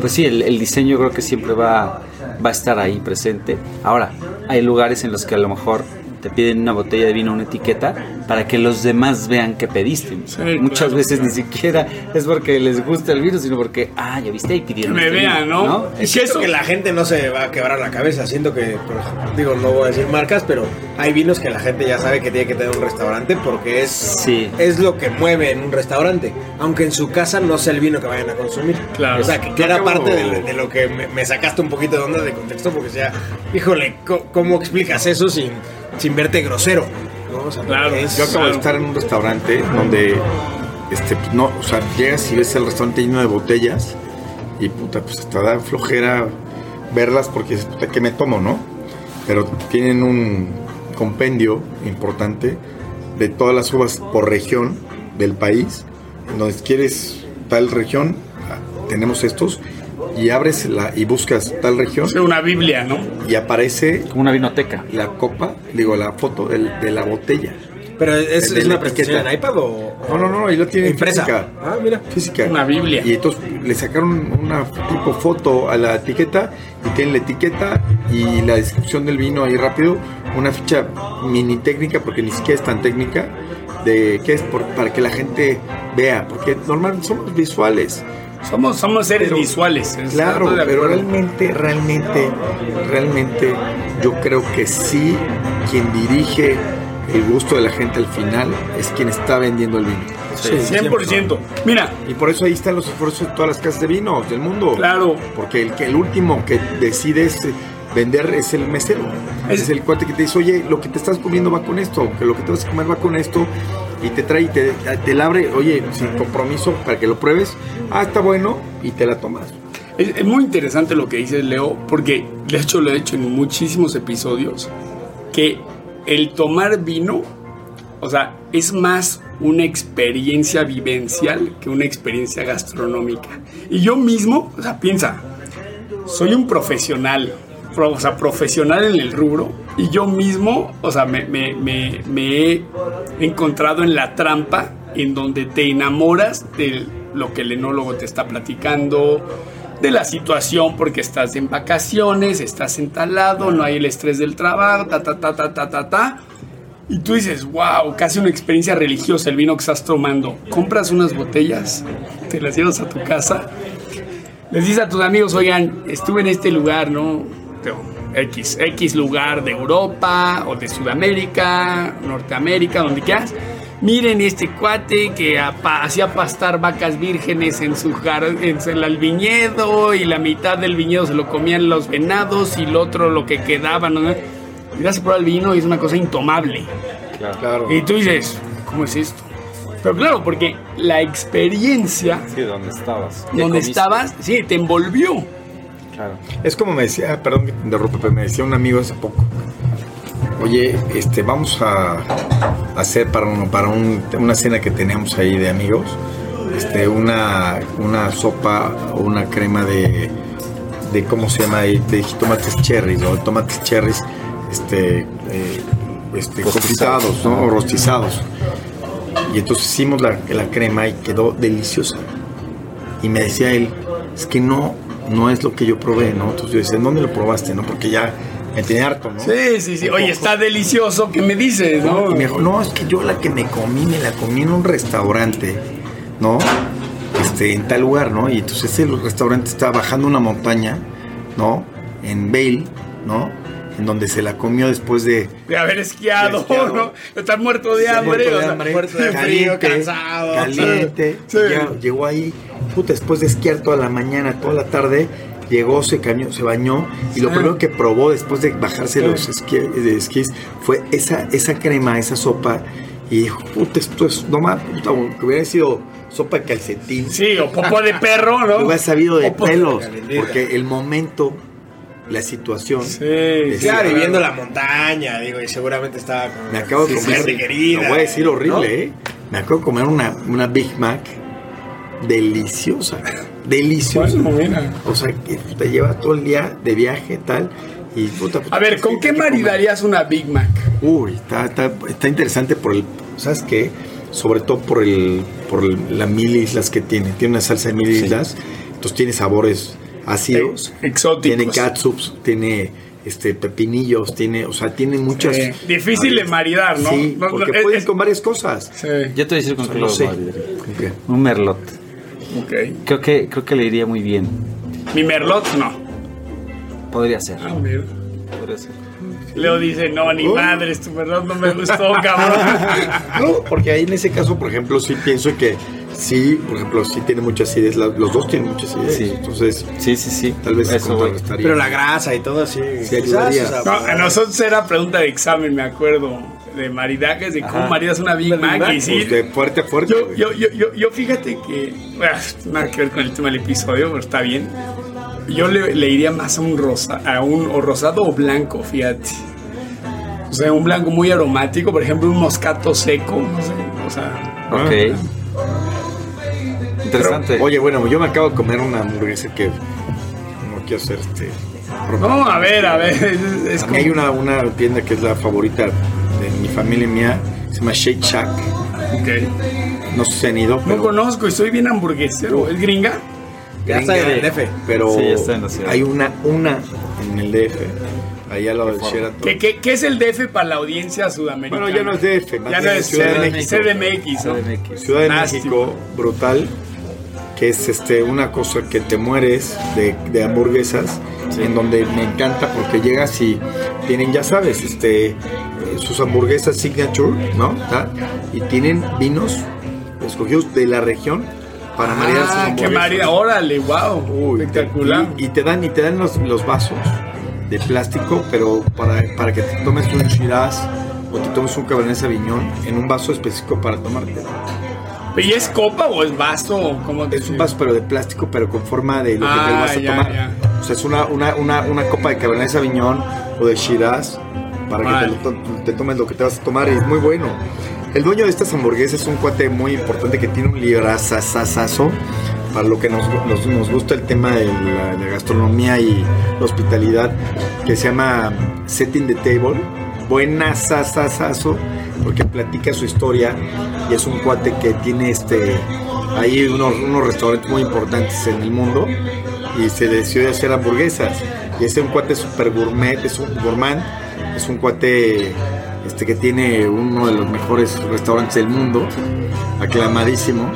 pues sí, el, el diseño creo que siempre va, va a estar ahí presente. Ahora, hay lugares en los que a lo mejor te piden una botella de vino, una etiqueta, para que los demás vean que pediste. Muchas veces ni siquiera es porque les gusta el vino, sino porque, ah, ya viste y pidieron.
Que me
este
vean, ¿no?
Es eso que la gente no se va a quebrar la cabeza. Siento que, digo, no voy a decir marcas, pero hay vinos que la gente ya sabe que tiene que tener un restaurante porque es, es lo que mueve en un restaurante. Aunque en su casa no sea el vino que vayan a consumir.
Claro.
O sea, que, era parte de, lo que me, sacaste un poquito de onda de contexto, porque sea, híjole, ¿cómo explicas eso sin sin verte grosero.
claro,
yo acabo de estar en un restaurante donde este, no, o sea, llegas y ves el restaurante lleno de botellas y puta, pues hasta da flojera verlas porque es puta, ¿qué me tomo, no? Pero tienen un compendio importante de todas las uvas por región del país. Donde quieres tal región, tenemos estos y abres la y buscas tal región. Es
una Biblia, ¿no?
Y aparece
como una vinoteca.
La copa, digo, la foto de la botella.
Pero es, es una presentación en iPad o,
No, no, no, ahí lo tiene
impresa.
Física.
Ah, mira.
Física.
Una Biblia.
Y entonces le sacaron una tipo foto a la etiqueta y tienen la etiqueta y la descripción del vino ahí rápido. Una ficha mini técnica, porque ni siquiera es tan técnica, de qué es por, para que la gente vea, porque normalmente somos visuales.
Somos, somos seres visuales.
Claro, pero realmente, realmente, realmente yo creo que sí, quien dirige el gusto de la gente al final es quien está vendiendo el vino.
Sí, 100%. Mira.
Y por eso ahí están los esfuerzos de todas las casas de vinos del mundo.
Claro.
Porque el, el último que decide es vender es el mesero. Es, el cuate que te dice, oye, lo que te estás comiendo va con esto, que lo que te vas a comer va con esto, y te trae y te, te abre, oye, sin compromiso para que lo pruebes, ah, está bueno, y te la tomas.
Es, muy interesante lo que dices, Leo, porque de hecho lo he hecho en muchísimos episodios, que el tomar vino, o sea, es más una experiencia vivencial que una experiencia gastronómica. Y yo mismo, o sea, piensa, soy un profesional, o sea, profesional en el rubro y yo mismo, o sea, me, he encontrado en la trampa en donde te enamoras de lo que el enólogo te está platicando, de la situación porque estás en vacaciones, estás entalado, no hay el estrés del trabajo, ta, ta, ta, ta, ta, ta, ta. Y tú dices, wow, casi una experiencia religiosa el vino que estás tomando. Compras unas botellas, te las llevas a tu casa, les dices a tus amigos, oigan, estuve en este lugar, ¿no? X, X lugar de Europa o de Sudamérica, Norteamérica, donde quieras. Miren este cuate que hacía pastar vacas vírgenes en su jardín, en el viñedo y la mitad del viñedo se lo comían los venados y lo otro lo que quedaba, ¿no? Y das a probar el vino y es una cosa intomable.
Claro.
Y tú dices, ¿cómo es esto? Pero claro, porque la experiencia
Sí, donde estabas.
donde estabas, sí, te envolvió.
Claro.
Es como me decía, perdón que te interrumpa, pero me decía un amigo hace poco. Oye, este, vamos a hacer para, un- para un- una cena que tenemos ahí de amigos, este, una, una sopa o una crema de, de ¿cómo se llama ahí? De tomates cherries, o tomates cherries, este, eh, este,
Rostizados.
¿no? O rostizados. Y entonces hicimos la, la crema y quedó deliciosa. Y me decía él, es que no, no es lo que yo probé, ¿no? Entonces yo decía, ¿en dónde lo probaste, no? Porque ya me tenía harto, ¿no?
Sí, sí, sí. Oye, está delicioso. ¿Qué me dices, no?
Me dijo, no, es que yo la que me comí, me la comí en un restaurante, ¿no? Este, en tal lugar, ¿no? Y entonces ese restaurante está bajando una montaña, ¿no? En Bale, ¿no? En donde se la comió después de...
De haber esquiado,
De esquiado.
¿no? Estar muerto de hambre.
muerto
o
de
sea,
hambre,
muerto de frío, cansado.
Caliente.
Sí.
ya llegó ahí, puta, después de esquiar toda la mañana, toda la tarde, llegó, se cañó, se bañó y lo
Sí.
primero que probó después de bajarse
Sí.
los esquí- de esquís fue esa, esa crema, esa sopa. Y dijo, puta, esto es, no más, puta, que hubiera sido sopa de calcetín.
Sí, o popó de perro, ¿no?
Hubiera sabido de pelos, porque el momento, la situación,
Sí, sí.
Claro, y viendo la montaña, digo, y seguramente estaba con
me acabo de
sí,
comer,
sí,
lo voy a decir horrible,
¿no?
¿eh? Me acabo de comer una, una Big Mac deliciosa, deliciosa. O sea, que te lleva todo el día de viaje, tal. Y puta, puta,
A ver, ¿con
sí,
qué
comer.
maridarías una Big Mac?
Uy, está, está, está interesante por el. ¿Sabes qué? Sobre todo por el por el- las mil islas que tiene. Tiene una salsa de mil
Sí.
islas. Entonces tiene sabores ácidos.
Eh, exóticos.
Tiene catsups, tiene este pepinillos, tiene, o sea, tiene muchas.
Sí, difícil de maridar, ¿no?
Sí,
No, no,
porque
es-
pueden
es-
con varias cosas.
Sí,
Yo te voy a decir con qué
No
lo
sé.
Un merlot.
ok.
Creo que, creo que le iría muy bien.
Mi merlot, no.
Podría ser.
Ah, mira.
Podría ser.
Leo dice, no, ni
Oh.
madre, tu merlot no me gustó, cabrón.
No, porque ahí en ese caso, por ejemplo, sí pienso que sí, por ejemplo, sí tiene muchas acidez. la- Los dos tienen muchas acidez.
Sí.
Entonces,
Sí, sí, sí.
tal vez
eso
contrarrestaría.
Pero la grasa y todo así.
Sí, ayudaría.
o sea,
No, a nosotros era pregunta de examen, me acuerdo. De maridajes, de cómo
Ajá.
maridas una Big Mac.
Mac,
Y sí,
Pues de fuerte a fuerte.
yo, yo, yo, yo, yo fíjate que. bueno, nada que ver con el tema del episodio, pero está bien. Yo le, le iría más a un rosa, a un o rosado o blanco, fíjate. O sea, un blanco muy aromático, por ejemplo, un moscato seco, no sé, o sea.
Ok. Interesante.
Pero, oye, bueno, yo me acabo de comer una hamburguesa que no quiero hacer este.
No, a ver, a ver. Es,
A mí hay
como-
una, una tienda que es la favorita de mi familia y mía, se llama Shake Shack.
Ok.
No sé si han ido,
No
pero,
conozco y soy bien hamburguesero. ¿Es gringa?
Ya está en el DF.
pero
Sí, ya está en la ciudad.
hay una, una en el DF, ahí al lado del Sheraton.
¿Qué, qué, qué es el DF para la audiencia sudamericana?
Bueno, ya no es DF,
Ya no es
Ciudad de México.
CDMX, ¿no?
CDMX.
Ciudad de. México, brutal, que es este una cosa que te mueres de, de hamburguesas, en donde me encanta porque llegas y tienen, ya sabes, este sus hamburguesas signature, ¿no? ¿Ta? Y tienen vinos escogidos de la región para maridar sus
Ah, qué marida. Órale, wow.
Uy,
espectacular.
Y, y te dan y te dan los, los vasos de plástico, pero para, para que te tomes un Shiraz o te tomes un Cabernet Sauvignon en un vaso específico para tomarte.
¿Y es copa o es vaso? ¿Cómo te
Es un vaso pero de plástico, pero con forma de lo que te
Ah,
vas a
ya,
tomar.
ya.
O sea, es una, una, una, una copa de Cabernet Sauvignon o de Shiraz para que
Vale.
te, lo te tomes lo que te vas a tomar y es muy bueno. El dueño de estas hamburguesas es un cuate muy importante que tiene un librazazazazo para lo que nos, nos, nos gusta el tema de la, la gastronomía y la hospitalidad que se llama Setting the Table. Buena sasasazo porque platica su historia y es un cuate que tiene este ahí unos, unos restaurantes muy importantes en el mundo y se decidió hacer hamburguesas y es un cuate super gourmet, es un gourmand, es un cuate este que tiene uno de los mejores restaurantes del mundo, aclamadísimo,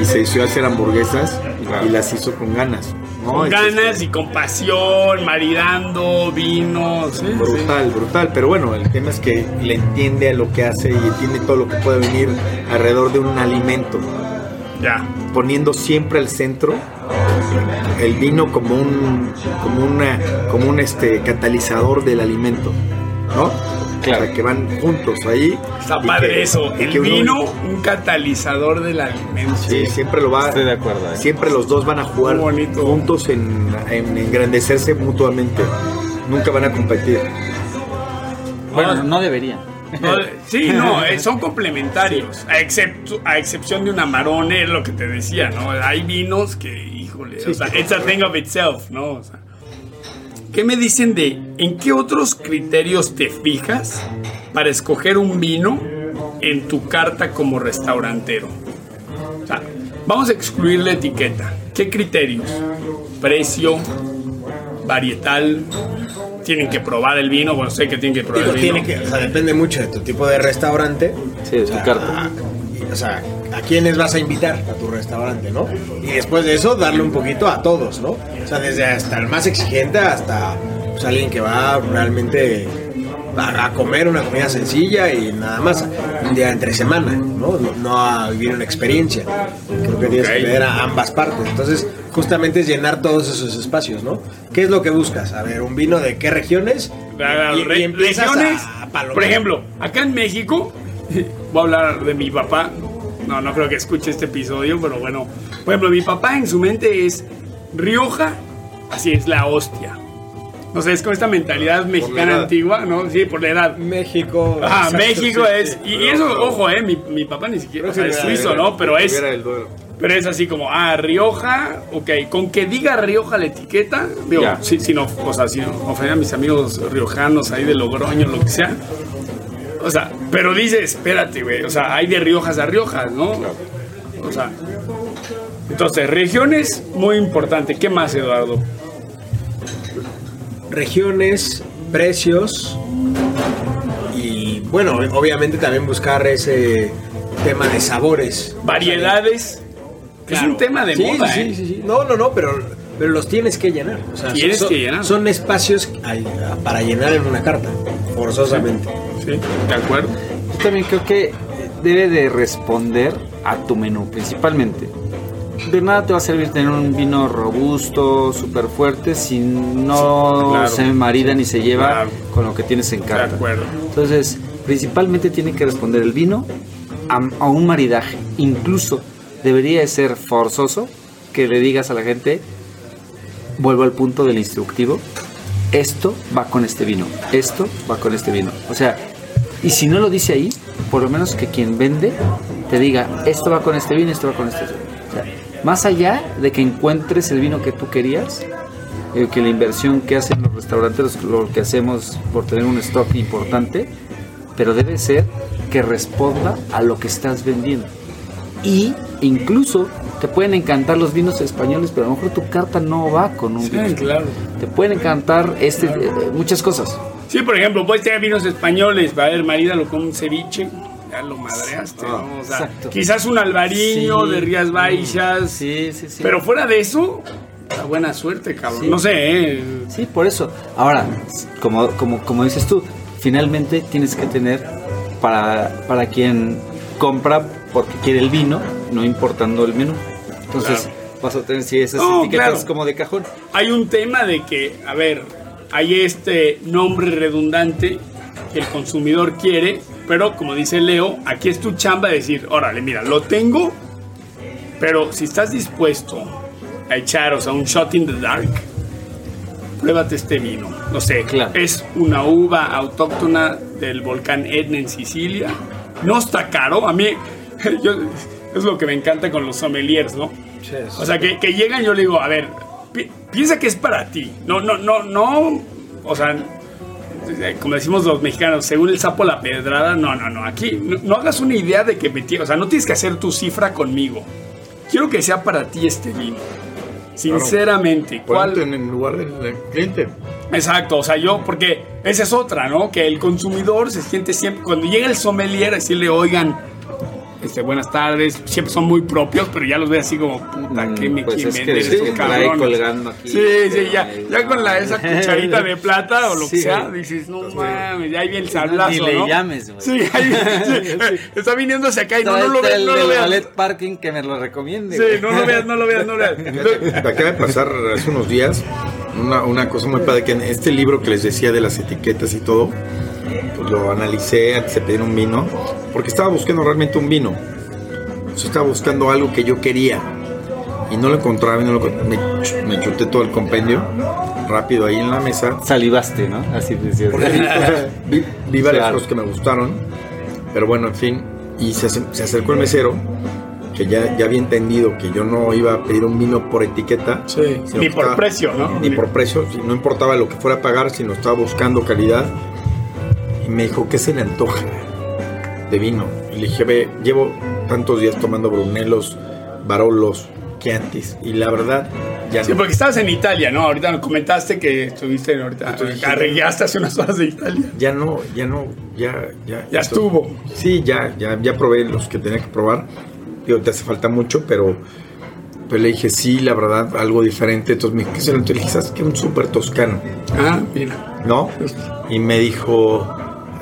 y se a hacer hamburguesas y las hizo con ganas.
Con ganas y con pasión, maridando, vinos. sí,
Brutal, brutal, pero bueno, el tema es que le entiende a lo que hace y entiende todo lo que puede venir alrededor de un alimento.
Ya.
poniendo siempre al centro el vino como un como una como un este catalizador del alimento, ¿no?
Claro.
O sea, que van juntos ahí.
Está padre
que-
eso. El
que uno-
vino, un catalizador del alimento.
Sí, siempre lo va.
Estoy de acuerdo. eh.
Siempre los dos van a jugar juntos en, en engrandecerse mutuamente. Nunca van a competir.
Bueno, no deberían.
No, sí, no, eh, son complementarios. A, excepto, a excepción de un amarone, es lo que te decía, ¿no? Hay vinos que, híjole, o sea, it's a thing of itself, ¿no? O sea, ¿Qué me dicen de en qué otros criterios te fijas para escoger un vino en tu carta como restaurantero? O sea, vamos a excluir la etiqueta. ¿Qué criterios? Precio, varietal, tienen que probar el vino, bueno, sé que tienen que probar
Digo,
el vino.
tiene que, o sea, depende mucho de tu tipo de restaurante.
Sí, de su
O sea,
carta.
O sea, a quiénes vas a invitar a tu restaurante, ¿no? Y después de eso, darle un poquito a todos, ¿no? O sea, desde hasta el más exigente hasta pues, alguien que va realmente a, comer una comida sencilla y nada más un día entre semana, ¿no? No, no a vivir una experiencia. Creo que tienes
Ok.
que ver a ambas partes. Entonces, justamente es llenar todos esos espacios, ¿no? ¿Qué es lo que buscas? A ver, un vino de qué regiones y, y empiezas
regiones,
a, a
por ejemplo, acá en México, voy a hablar de mi papá. No, no creo que escuche este episodio, pero bueno. Por ejemplo, mi papá en su mente es Rioja, así es la hostia. No sé, es con esta mentalidad mexicana antigua, ¿no? Sí, por la edad.
México.
Ah,
exacto,
México
sí,
es.
sí.
Y, y eso, ojo, eh, mi, mi papá ni siquiera o sea, es suizo, ¿no? Pero es. Pero es así como, ah, Rioja, ok, con que diga Rioja la etiqueta, digo, si no, o sea, si no ofender a mis amigos riojanos ahí de Logroño, lo que sea. O sea, pero dice, espérate, güey, o sea, hay de Riojas a Riojas, ¿no? O sea, entonces, regiones, muy importante. ¿Qué más, Eduardo?
Regiones, precios y bueno, obviamente también buscar ese tema de sabores.
Variedades. Es un tema de
Sí,
moda,
sí,
¿eh?
sí, sí. No, no, no, pero, pero los tienes que llenar. O sea,
Tienes
son,
que llenar.
Son espacios para llenar en una carta, forzosamente.
Sí, de acuerdo.
Yo también creo que debe de responder a tu menú, principalmente. De nada te va a servir tener un vino robusto, súper fuerte, si no
Claro.
se marida ni se lleva
Claro.
con lo que tienes en
De
carta.
acuerdo.
Entonces, principalmente tiene que responder el vino a, a un maridaje. Incluso debería de ser forzoso que le digas a la gente, vuelvo al punto del instructivo, esto va con este vino, esto va con este vino. O sea, y si no lo dice ahí, por lo menos que quien vende te diga, esto va con este vino, esto va con este vino. O sea, más allá de que encuentres el vino que tú querías, eh, que la inversión que hacen los restaurantes, lo que hacemos por tener un stock importante, pero debe ser que responda a lo que estás vendiendo. Y incluso te pueden encantar los vinos españoles, pero a lo mejor tu carta no va con un
Sí,
vino.
claro.
Te pueden encantar este, eh, muchas cosas.
Sí, por ejemplo, puedes tener vinos españoles, va a ver, marídalo con un ceviche, ya lo madreaste,
Ah,
¿no? O sea, quizás un albariño
Sí.
de Rías Baixas,
Sí, sí, sí.
pero fuera de eso, la buena suerte, cabrón.
Sí.
No sé, ¿eh?
Sí, por eso. Ahora, como, como, como dices tú, finalmente tienes que tener para, para quien compra porque quiere el vino, no importando el menú. Entonces,
Claro.
vas a tener sí, esas etiquetas
claro.
como de cajón.
Hay un tema de que, a ver, hay este nombre redundante que el consumidor quiere, pero como dice Leo, aquí es tu chamba de decir, órale, mira, lo tengo, pero si estás dispuesto a echar, o sea, un shot in the dark, pruébate este vino. No sé,
Claro.
es una uva autóctona del volcán Etna en Sicilia. No está caro, a mí yo- es lo que me encanta con los sommeliers, ¿no? O sea, que, que llegan yo le digo, a ver, pi- piensa que es para ti. No, no, no, no. O sea, eh, como decimos los mexicanos, según el sapo la pedrada, no, no, no. Aquí no, no hagas una idea de que me O sea, no tienes que hacer tu cifra conmigo. Quiero que sea para ti este vino. Sinceramente, ¿cuál?
En el lugar del cliente.
Exacto, o sea, yo, porque esa es otra, ¿no? Que el consumidor se siente siempre, cuando llega el sommelier, decirle, oigan, este, buenas tardes, siempre son muy propios, pero ya los ve así como, puta, ¿qué me
Pues es que
cabrones?
colgando aquí.
Sí, sí, ya, ya con la, esa cucharita de plata o lo que sea, dices, no mames, ya ahí viene el sablazo,
Ni le
¿no?
llames, güey.
Sí, ahí, sí, está viniendo hacia acá y no, no lo
Tráete
veas,
el
no lo veas.
ballet parking que me lo recomiende.
Sí, no lo veas, no lo veas, no lo veas.
Acaba de pasar hace unos días una, una cosa muy padre, que en este libro que les decía de las etiquetas y todo, pues lo analicé antes de pedir un vino, porque estaba buscando realmente un vino. Yo estaba buscando algo que yo quería y no lo encontraba, y no lo me, me chuté todo el compendio rápido ahí en la mesa.
Salivaste, ¿no? Así decías.
Porque vi, vi, vi varias
Claro.
cosas que me gustaron, pero bueno, en fin, y se, se acercó el mesero, que ya, ya había entendido que yo no iba a pedir un vino por etiqueta,
Sí, ni por
estaba-
precio, ¿no?
ni por precio, no importaba lo que fuera a pagar, sino estaba buscando calidad. Y me dijo, ¿qué se le antoja de vino? Y le dije, ve, llevo tantos días tomando brunelos, barolos, Chiantis, y la verdad, ya
Sí,
no.
porque estabas en Italia, ¿no? Ahorita me comentaste que estuviste ahorita,
Entonces,
carrellaste hace unas horas de Italia.
Ya no, ya no, ya, ya.
Ya estuvo.
Sí, ya, ya, ya probé los que tenía que probar. Digo, te hace falta mucho, pero, pero le dije, sí, la verdad, algo diferente. Entonces me dijo, ¿qué se lo Entonces le dije, ¿sabes qué? Un súper toscano.
Ah, mira.
¿no? Y me dijo,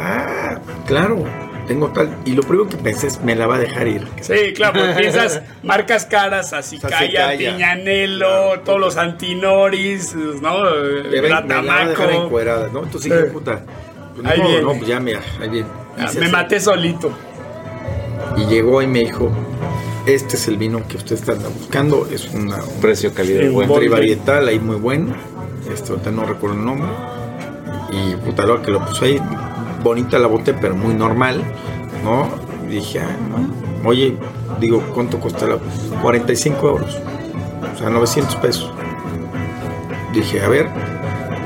ah, claro, tengo tal. Y lo primero que pensé es, me la va a dejar ir.
Sí, claro, porque piensas marcas caras. Calla, Piñanelo, todos los Antinoris, ¿no?
Me, la va a dejar
Gratamaco.
encuerada, ¿no? Entonces
Sí.
dije, puta, pues,
Ahí
no,
viene.
no, pues ya, mira, ahí viene.
Ah, Me maté solito.
Y llegó y me dijo, este es el vino que usted está buscando, es una, un
Precio, calidad,
Sí,
buen.
buen-
trivarietal ahí muy bueno. Este, ahorita no recuerdo el nombre. Y puta, lo que lo puso ahí, bonita la bote, pero muy normal, ¿no? Y dije, ah, no. Oye, digo, ¿cuánto cuesta la 45 euros. O sea, 900 pesos. Dije, a ver,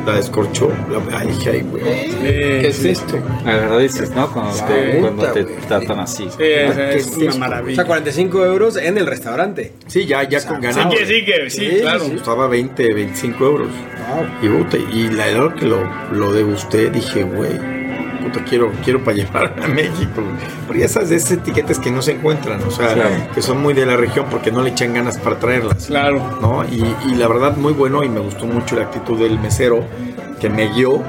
la descorchó. La, ay, dije, ay, güey, ¿qué es esto?
Agradeces, ¿no? Cuando, te, cuando te
güey.
tratan así.
Sí, es,
¿Qué
es
es
una
esto?
O
maravilla.
sea, 45 euros en el restaurante.
Sí, ya, ya con
Sí,
ganado.
que sí, que sí,
Sí,
claro.
sí.
Costaba 20, 25 euros. Y, puta, y la verdad que lo, lo degusté, dije, güey, puta, quiero, quiero para llevar a México. Pero ya sabes, de esas etiquetas que no se encuentran, o sea,
Claro.
que son muy de la región porque no le echan ganas para traerlas.
Claro.
¿no? Y, y la verdad, muy bueno y me gustó mucho la actitud del mesero que me guió,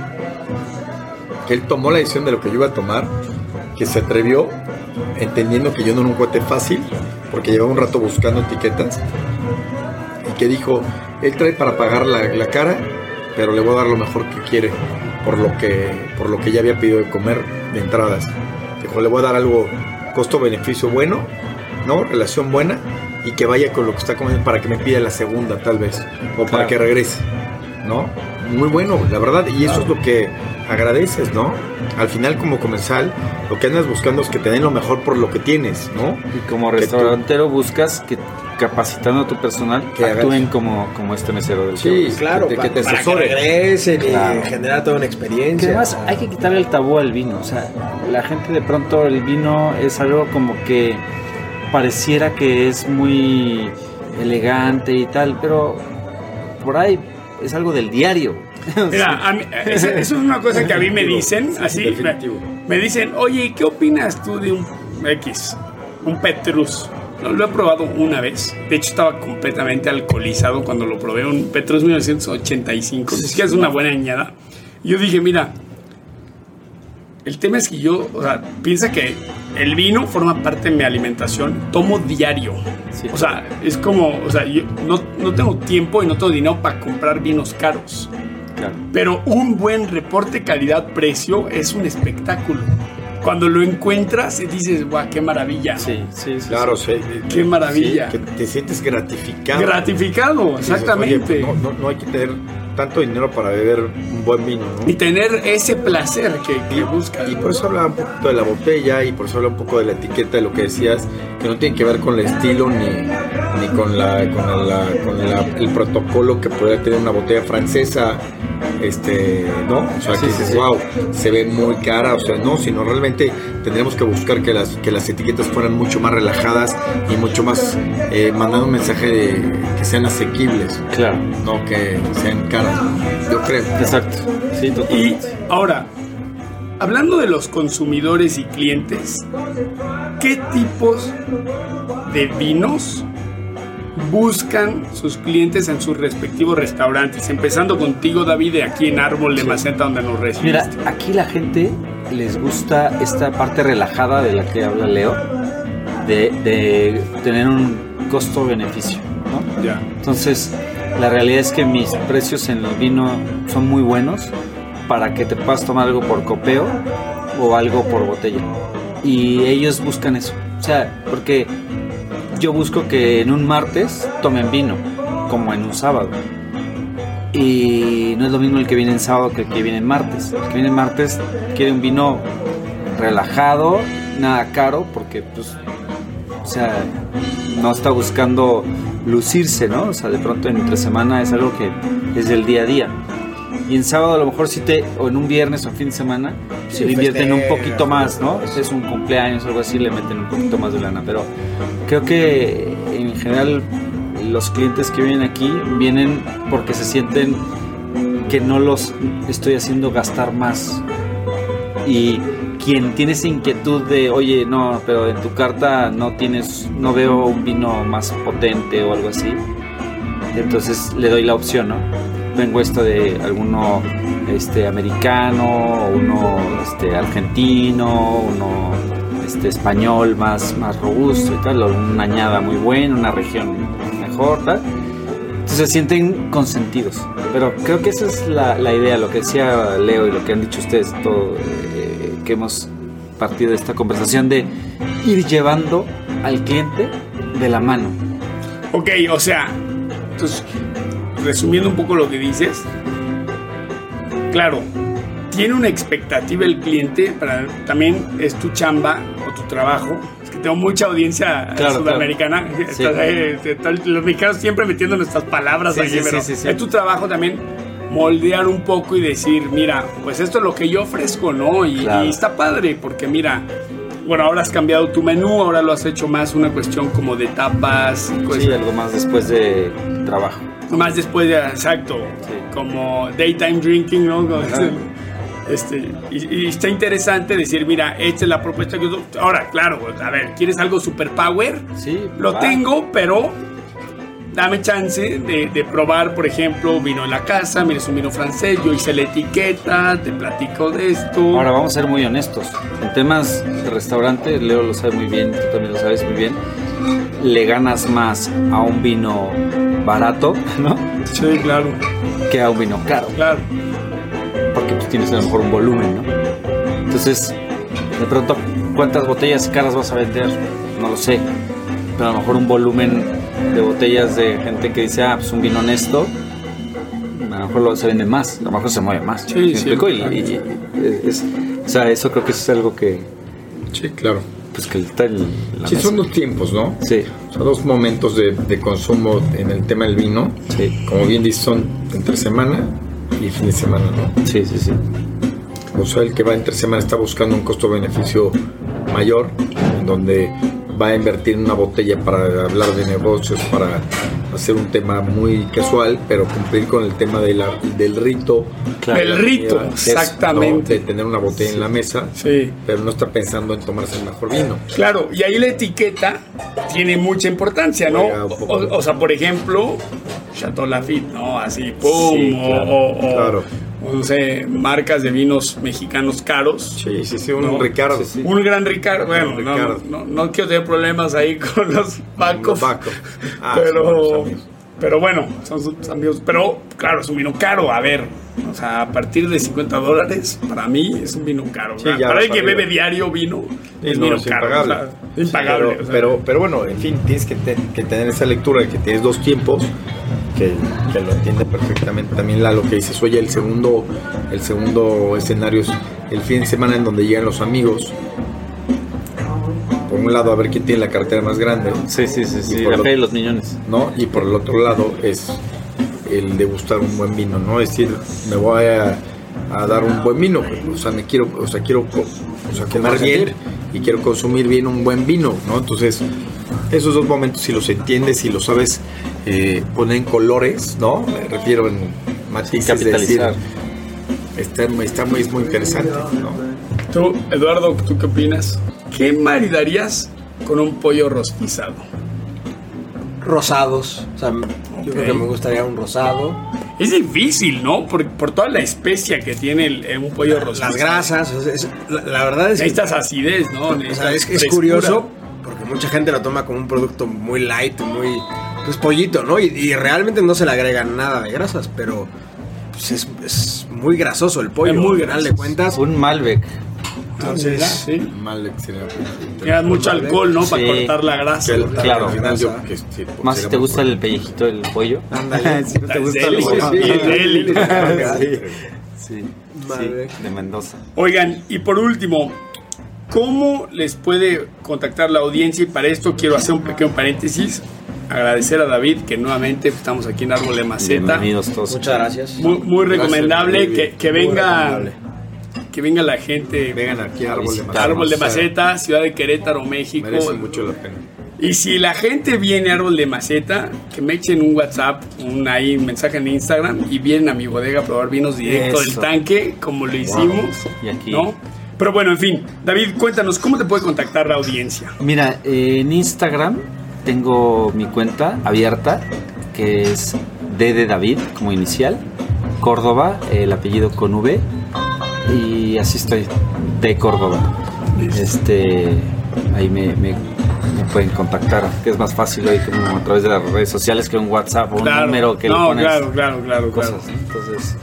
que él tomó la decisión de lo que yo iba a tomar, que se atrevió, entendiendo que yo no era un cuate fácil, porque llevaba un rato buscando etiquetas, y que dijo, él trae para pagar la, la cara, pero le voy a dar lo mejor que quiere, por lo que, por lo que ya había pedido de comer de entradas. Dijo, le voy a dar algo costo-beneficio bueno, ¿no? Relación buena, y que vaya con lo que está comiendo para que me pida la segunda, tal vez, o para
Claro.
que regrese, ¿no? Muy bueno, la verdad, y eso es lo que agradeces, ¿no? Al final, como comensal, lo que andas buscando es que te den lo mejor por lo que tienes, ¿no?
Y como
Que tú-
restaurantero buscas que capacitando a tu personal
Que hagas-
actúen como, como este mesero del
Sí,
Chivas.
Claro,
que, que te
para que
asesore.
regresen y
Claro.
generar toda una
Que
experiencia.
además hay que quitarle el tabú al vino. O sea, la gente de pronto el vino es algo como que pareciera que es muy elegante y tal, pero por ahí es algo del diario.
Mira, a mí- esa- eso es una cosa que a mí me dicen, así, me, dicen, oye, ¿qué opinas tú de un X, un Petrus? No, lo he probado una vez. De hecho, estaba completamente alcoholizado cuando lo probé. Un Petrus 1985. Ni siquiera es una buena añada. Yo dije, mira, el tema es que yo, o sea, piensa que el vino forma parte de mi alimentación. Tomo diario.
Sí.
O sea, es como, o sea, yo no, no tengo tiempo y no tengo dinero para comprar vinos caros.
Claro.
Pero un buen reporte calidad-precio es un espectáculo. Cuando lo encuentras, dices, guau, qué maravilla.
Sí, sí, sí.
Claro,
sí.
sí,
Qué maravilla.
sí, que te sientes gratificado.
Gratificado, exactamente.
"Oye, no, no- no hay que tener tanto dinero para beber un buen vino, ¿no?
Y tener ese placer que, que buscas.
Y por eso hablaba un poquito de la botella y por eso hablaba un poco de la etiqueta de lo que decías, que no tiene que ver con el estilo ni, ni con, la, con, la- con la- el protocolo que podría tener una botella francesa, este, ¿no? O sea,
Sí,
que
sí,
dices,
sí.
wow, se ve muy cara, o sea, no, sino realmente tendríamos que buscar que las, que las etiquetas fueran mucho más relajadas y mucho más eh, mandando un mensaje de que sean asequibles,
Claro.
no que sean caras. Yo creo.
Exacto. Sí,
Y
totalmente.
ahora, hablando de los consumidores y clientes, ¿qué tipos de vinos buscan sus clientes en sus respectivos restaurantes? Empezando contigo, David, de aquí en Árbol de Maceta, donde nos recibiste.
Mira, aquí la gente les gusta esta parte relajada de la que habla Leo, de, de tener un costo-beneficio, ¿no? Entonces, la realidad es que mis precios en el vino son muy buenos para que te puedas tomar algo por copeo o algo por botella. Y ellos buscan eso. O sea, porque yo busco que en un martes tomen vino, como en un sábado. Y no es lo mismo el que viene en sábado que el que viene en martes. El que viene en martes quiere un vino relajado, nada caro, porque pues, o sea, no está buscando lucirse, ¿no? O sea, de pronto en entre semana es algo que es del día a día. Y en sábado a lo mejor sí te, o en un viernes o fin de semana,
Sí,
si le invierten un poquito más, ¿no?
pues.
Es un cumpleaños o algo así, le meten un poquito más de lana. Pero creo que en general los clientes que vienen aquí vienen porque se sienten que no los estoy haciendo gastar más. Y quien tiene esa inquietud de, oye, no, pero en tu carta no tienes, no veo un vino más potente o algo así. Entonces le doy la opción, ¿no? Vengo esto de alguno este, americano, uno este, argentino, uno este, español más, más robusto y tal, una añada muy buena, una región Entonces se sienten consentidos. Pero creo que esa es la, la idea, lo que decía Leo y lo que han dicho ustedes, todo, eh, que hemos partido de esta conversación, de ir llevando al cliente de la mano.
Ok, o sea, entonces, resumiendo un poco lo que dices, claro, tiene una expectativa el cliente, para también es tu chamba o tu trabajo. Tengo mucha audiencia
Claro,
sudamericana.
Sí.
Estás ahí, te- te- los mexicanos siempre metiendo nuestras palabras
Sí,
aquí,
sí,
pero
sí, sí, sí.
es tu trabajo también moldear un poco y decir, mira, pues esto es lo que yo ofrezco, ¿no? Y,
Claro.
y está padre, porque mira, bueno, ahora has cambiado tu menú, ahora lo has hecho más una cuestión como de tapas cosas
Sí, algo más después de trabajo.
más después de exacto
Sí.
como daytime drinking no
Ajá.
este y, y está interesante decir mira esta es la propuesta que yo ahora claro a ver quieres algo super power
Sí,
lo
va.
tengo pero dame chance de, de probar por ejemplo vino en la casa mira es un vino francés yo hice la etiqueta te platico de esto
Ahora vamos a ser muy honestos. En temas de restaurante, Leo lo sabe muy bien, tú también lo sabes muy bien. Le ganas más a un vino barato, ¿no?
sí claro
Que a un vino caro.
claro
Porque tú tienes a lo mejor un volumen, ¿no? Entonces, de pronto, ¿cuántas botellas caras vas a vender? No lo sé. Pero a lo mejor un volumen de botellas de gente que dice, ah, pues un vino honesto, a lo mejor lo, se vende más, a lo mejor se mueve más.
Sí,
¿Me
sí,
explico? Y-
claro.
y- y- es- o sea, eso creo que es algo que,
Sí, claro.
pues que está en la
Sí,
mesa.
son dos tiempos, ¿no?
Sí,
Son dos momentos de, de consumo en el tema del vino.
sí,
Como bien dices, son entre semana y fin de semana, ¿no?
sí, sí, sí.
O sea, el que va entre semana está buscando un costo-beneficio mayor, en donde va a invertir en una botella para hablar de negocios, para hacer un tema muy casual, pero cumplir con el tema de la- del rito.
Claro.
el rito exactamente
De tener una botella en la mesa,
sí
pero no está pensando en tomarse el mejor vino.
Claro, y ahí la etiqueta tiene mucha importancia, ¿no? O, o sea, por ejemplo, Chateau Lafite, ¿no? Así, ¡pum!
Sí, claro,
o, o-
claro.
No sé, marcas de vinos mexicanos caros.
Sí, sí, sí, un
No,
Ricardo.
sí, sí.
Un gran Ricardo, bueno,
Ricardo.
No, no quiero tener problemas ahí con los Bacos.
Ah,
pero, pero bueno, son sus amigos. Pero claro, es un vino caro, a ver. O sea, a partir de 50 dólares, para mí es un vino caro.
Sí,
para el que bebe diario vino, es
no,
vino
es
caro.
impagable.
o sea, impagable.
Pero,
o sea.
pero, pero bueno, en fin, tienes que, te- que tener esa lectura de que tienes dos tiempos, que, que lo entiende perfectamente también la lo que dices, oye, el segundo, el segundo escenario es el fin de semana en donde llegan los amigos. Por un lado, a ver quién tiene la cartera más grande,
Sí, sí, sí,
Y
sí.
por
La
lo-
fe de los millones.
¿no? Y por el otro lado es el degustar un buen vino, ¿no? Es decir, me voy a, a dar un buen vino, o sea, me quiero, o sea, quiero, o sea, comer bien, y quiero consumir bien un buen vino, ¿no? Entonces, esos dos momentos, si los entiendes, si los sabes eh, poner en colores, ¿no? Me refiero en matices, de decir,
capitalizar.
está, está muy, es muy interesante, ¿no?
Tú, Eduardo, ¿tú qué opinas? ¿Qué maridarías con un pollo rostizado?
Rosados. O sea, yo creo que me gustaría un rosado.
Es difícil, ¿no? Por, por toda la especia que tiene el- eh, un pollo rostizado.
Las grasas. o sea, es- la, la verdad es que.
Necesitas acidez, ¿no?
O
Necesitas
sea, es, es
frescura.
curioso porque mucha gente lo toma como un producto muy light, muy pues pollito, ¿no? Y, y realmente no se le agregan nada de grasas, pero pues, es, es muy grasoso el pollo.
Es muy
al final de cuentas.
Un Malbec.
Entonces,
Sí.
Mal.
Llevas mucho alcohol, ¿no? Para cortar la grasa.
Que el-
cortar
Claro.
la
yo que sí, pues,
Más si te gusta el pellejito del pollo.
Ándale.
si no te gusta el pollo.
sí,
de Mendoza.
Oigan, y por último, ¿cómo les puede contactar la audiencia? Y para esto quiero hacer un pequeño paréntesis. Agradecer a David que nuevamente estamos aquí en Árbol de Maceta.
Bienvenidos todos.
Muchas gracias.
Muy, recomendable que, venga
recomendable.
Que venga la gente.
Vengan aquí a Árbol de Maceta.
Árbol de Maceta, Ciudad de Querétaro, México.
Merece mucho la pena.
Y si la gente viene a Árbol de Maceta, que me echen un WhatsApp, un ahí un mensaje en Instagram y vienen a mi bodega a probar vinos directo del
Eso.
tanque, como lo hicimos.
Y aquí-
¿no? Pero bueno, en fin, David, cuéntanos, ¿cómo te puede contactar la audiencia?
Mira, eh, en Instagram tengo mi cuenta abierta, que es D de David como inicial, Córdoba, el apellido con V, y así estoy, de Córdoba. Este, ahí me, me- me pueden contactar, que es más fácil hoy como a través de las redes sociales que un WhatsApp o un número que le
no,
pones
claro, claro, claro,
cosas.
claro.
Entonces,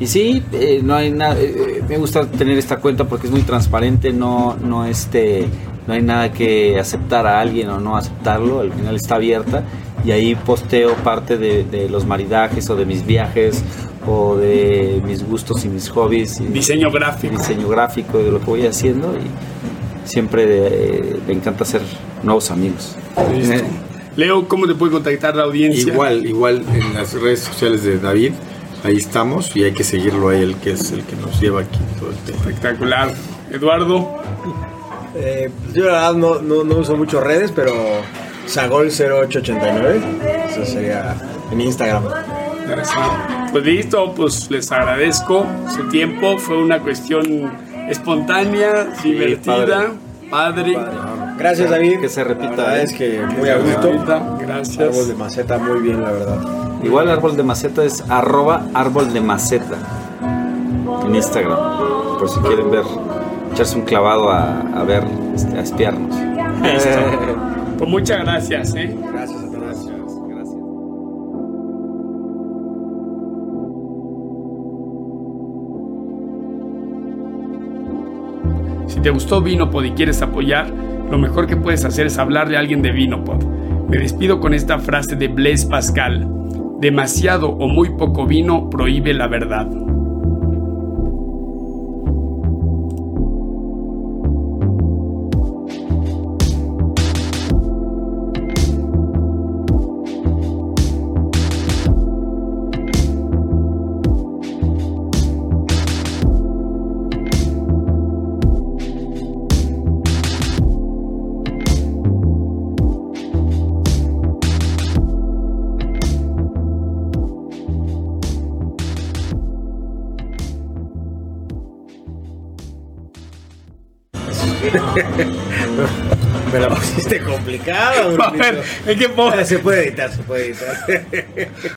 y sí, eh, no hay nada. eh, me gusta tener esta cuenta porque es muy transparente, no, no este, no hay nada que aceptar a alguien o no aceptarlo. Al final está abierta y ahí posteo parte de, de los maridajes o de mis viajes o de mis gustos y mis hobbies y
Diseño gráfico.
diseño gráfico de lo que voy haciendo y siempre me encanta hacer nuevos amigos.
Listo.
Eh,
Leo, ¿cómo te puede contactar la audiencia?
Igual, igual en las redes sociales de David, ahí estamos y hay que seguirlo a él, que es el que nos lleva aquí todo el tema.
Espectacular. Eduardo,
Eh, yo la verdad no, no, no uso mucho redes, pero Sagol0889. Eso sería en Instagram.
Pues listo, pues les agradezco su tiempo. Fue una cuestión espontánea, divertida, padre.
Gracias, David.
Que se repita,
La
¿eh?
es que muy a gusto.
Gracias.
Árbol de maceta, muy bien, la verdad.
Igual árbol de maceta es arroba árbol de maceta en Instagram. Por si quieren ver, echarse un clavado a, a ver, este, a espiarnos.
Pues muchas gracias, ¿eh?
Gracias.
Si te gustó Vinopod y quieres apoyar, lo mejor que puedes hacer es hablarle a alguien de Vinopod. Me despido con esta frase de Blaise Pascal. Demasiado o muy poco vino prohíbe la verdad. A ver, ¿en qué pongo?
Se puede editar, se puede editar.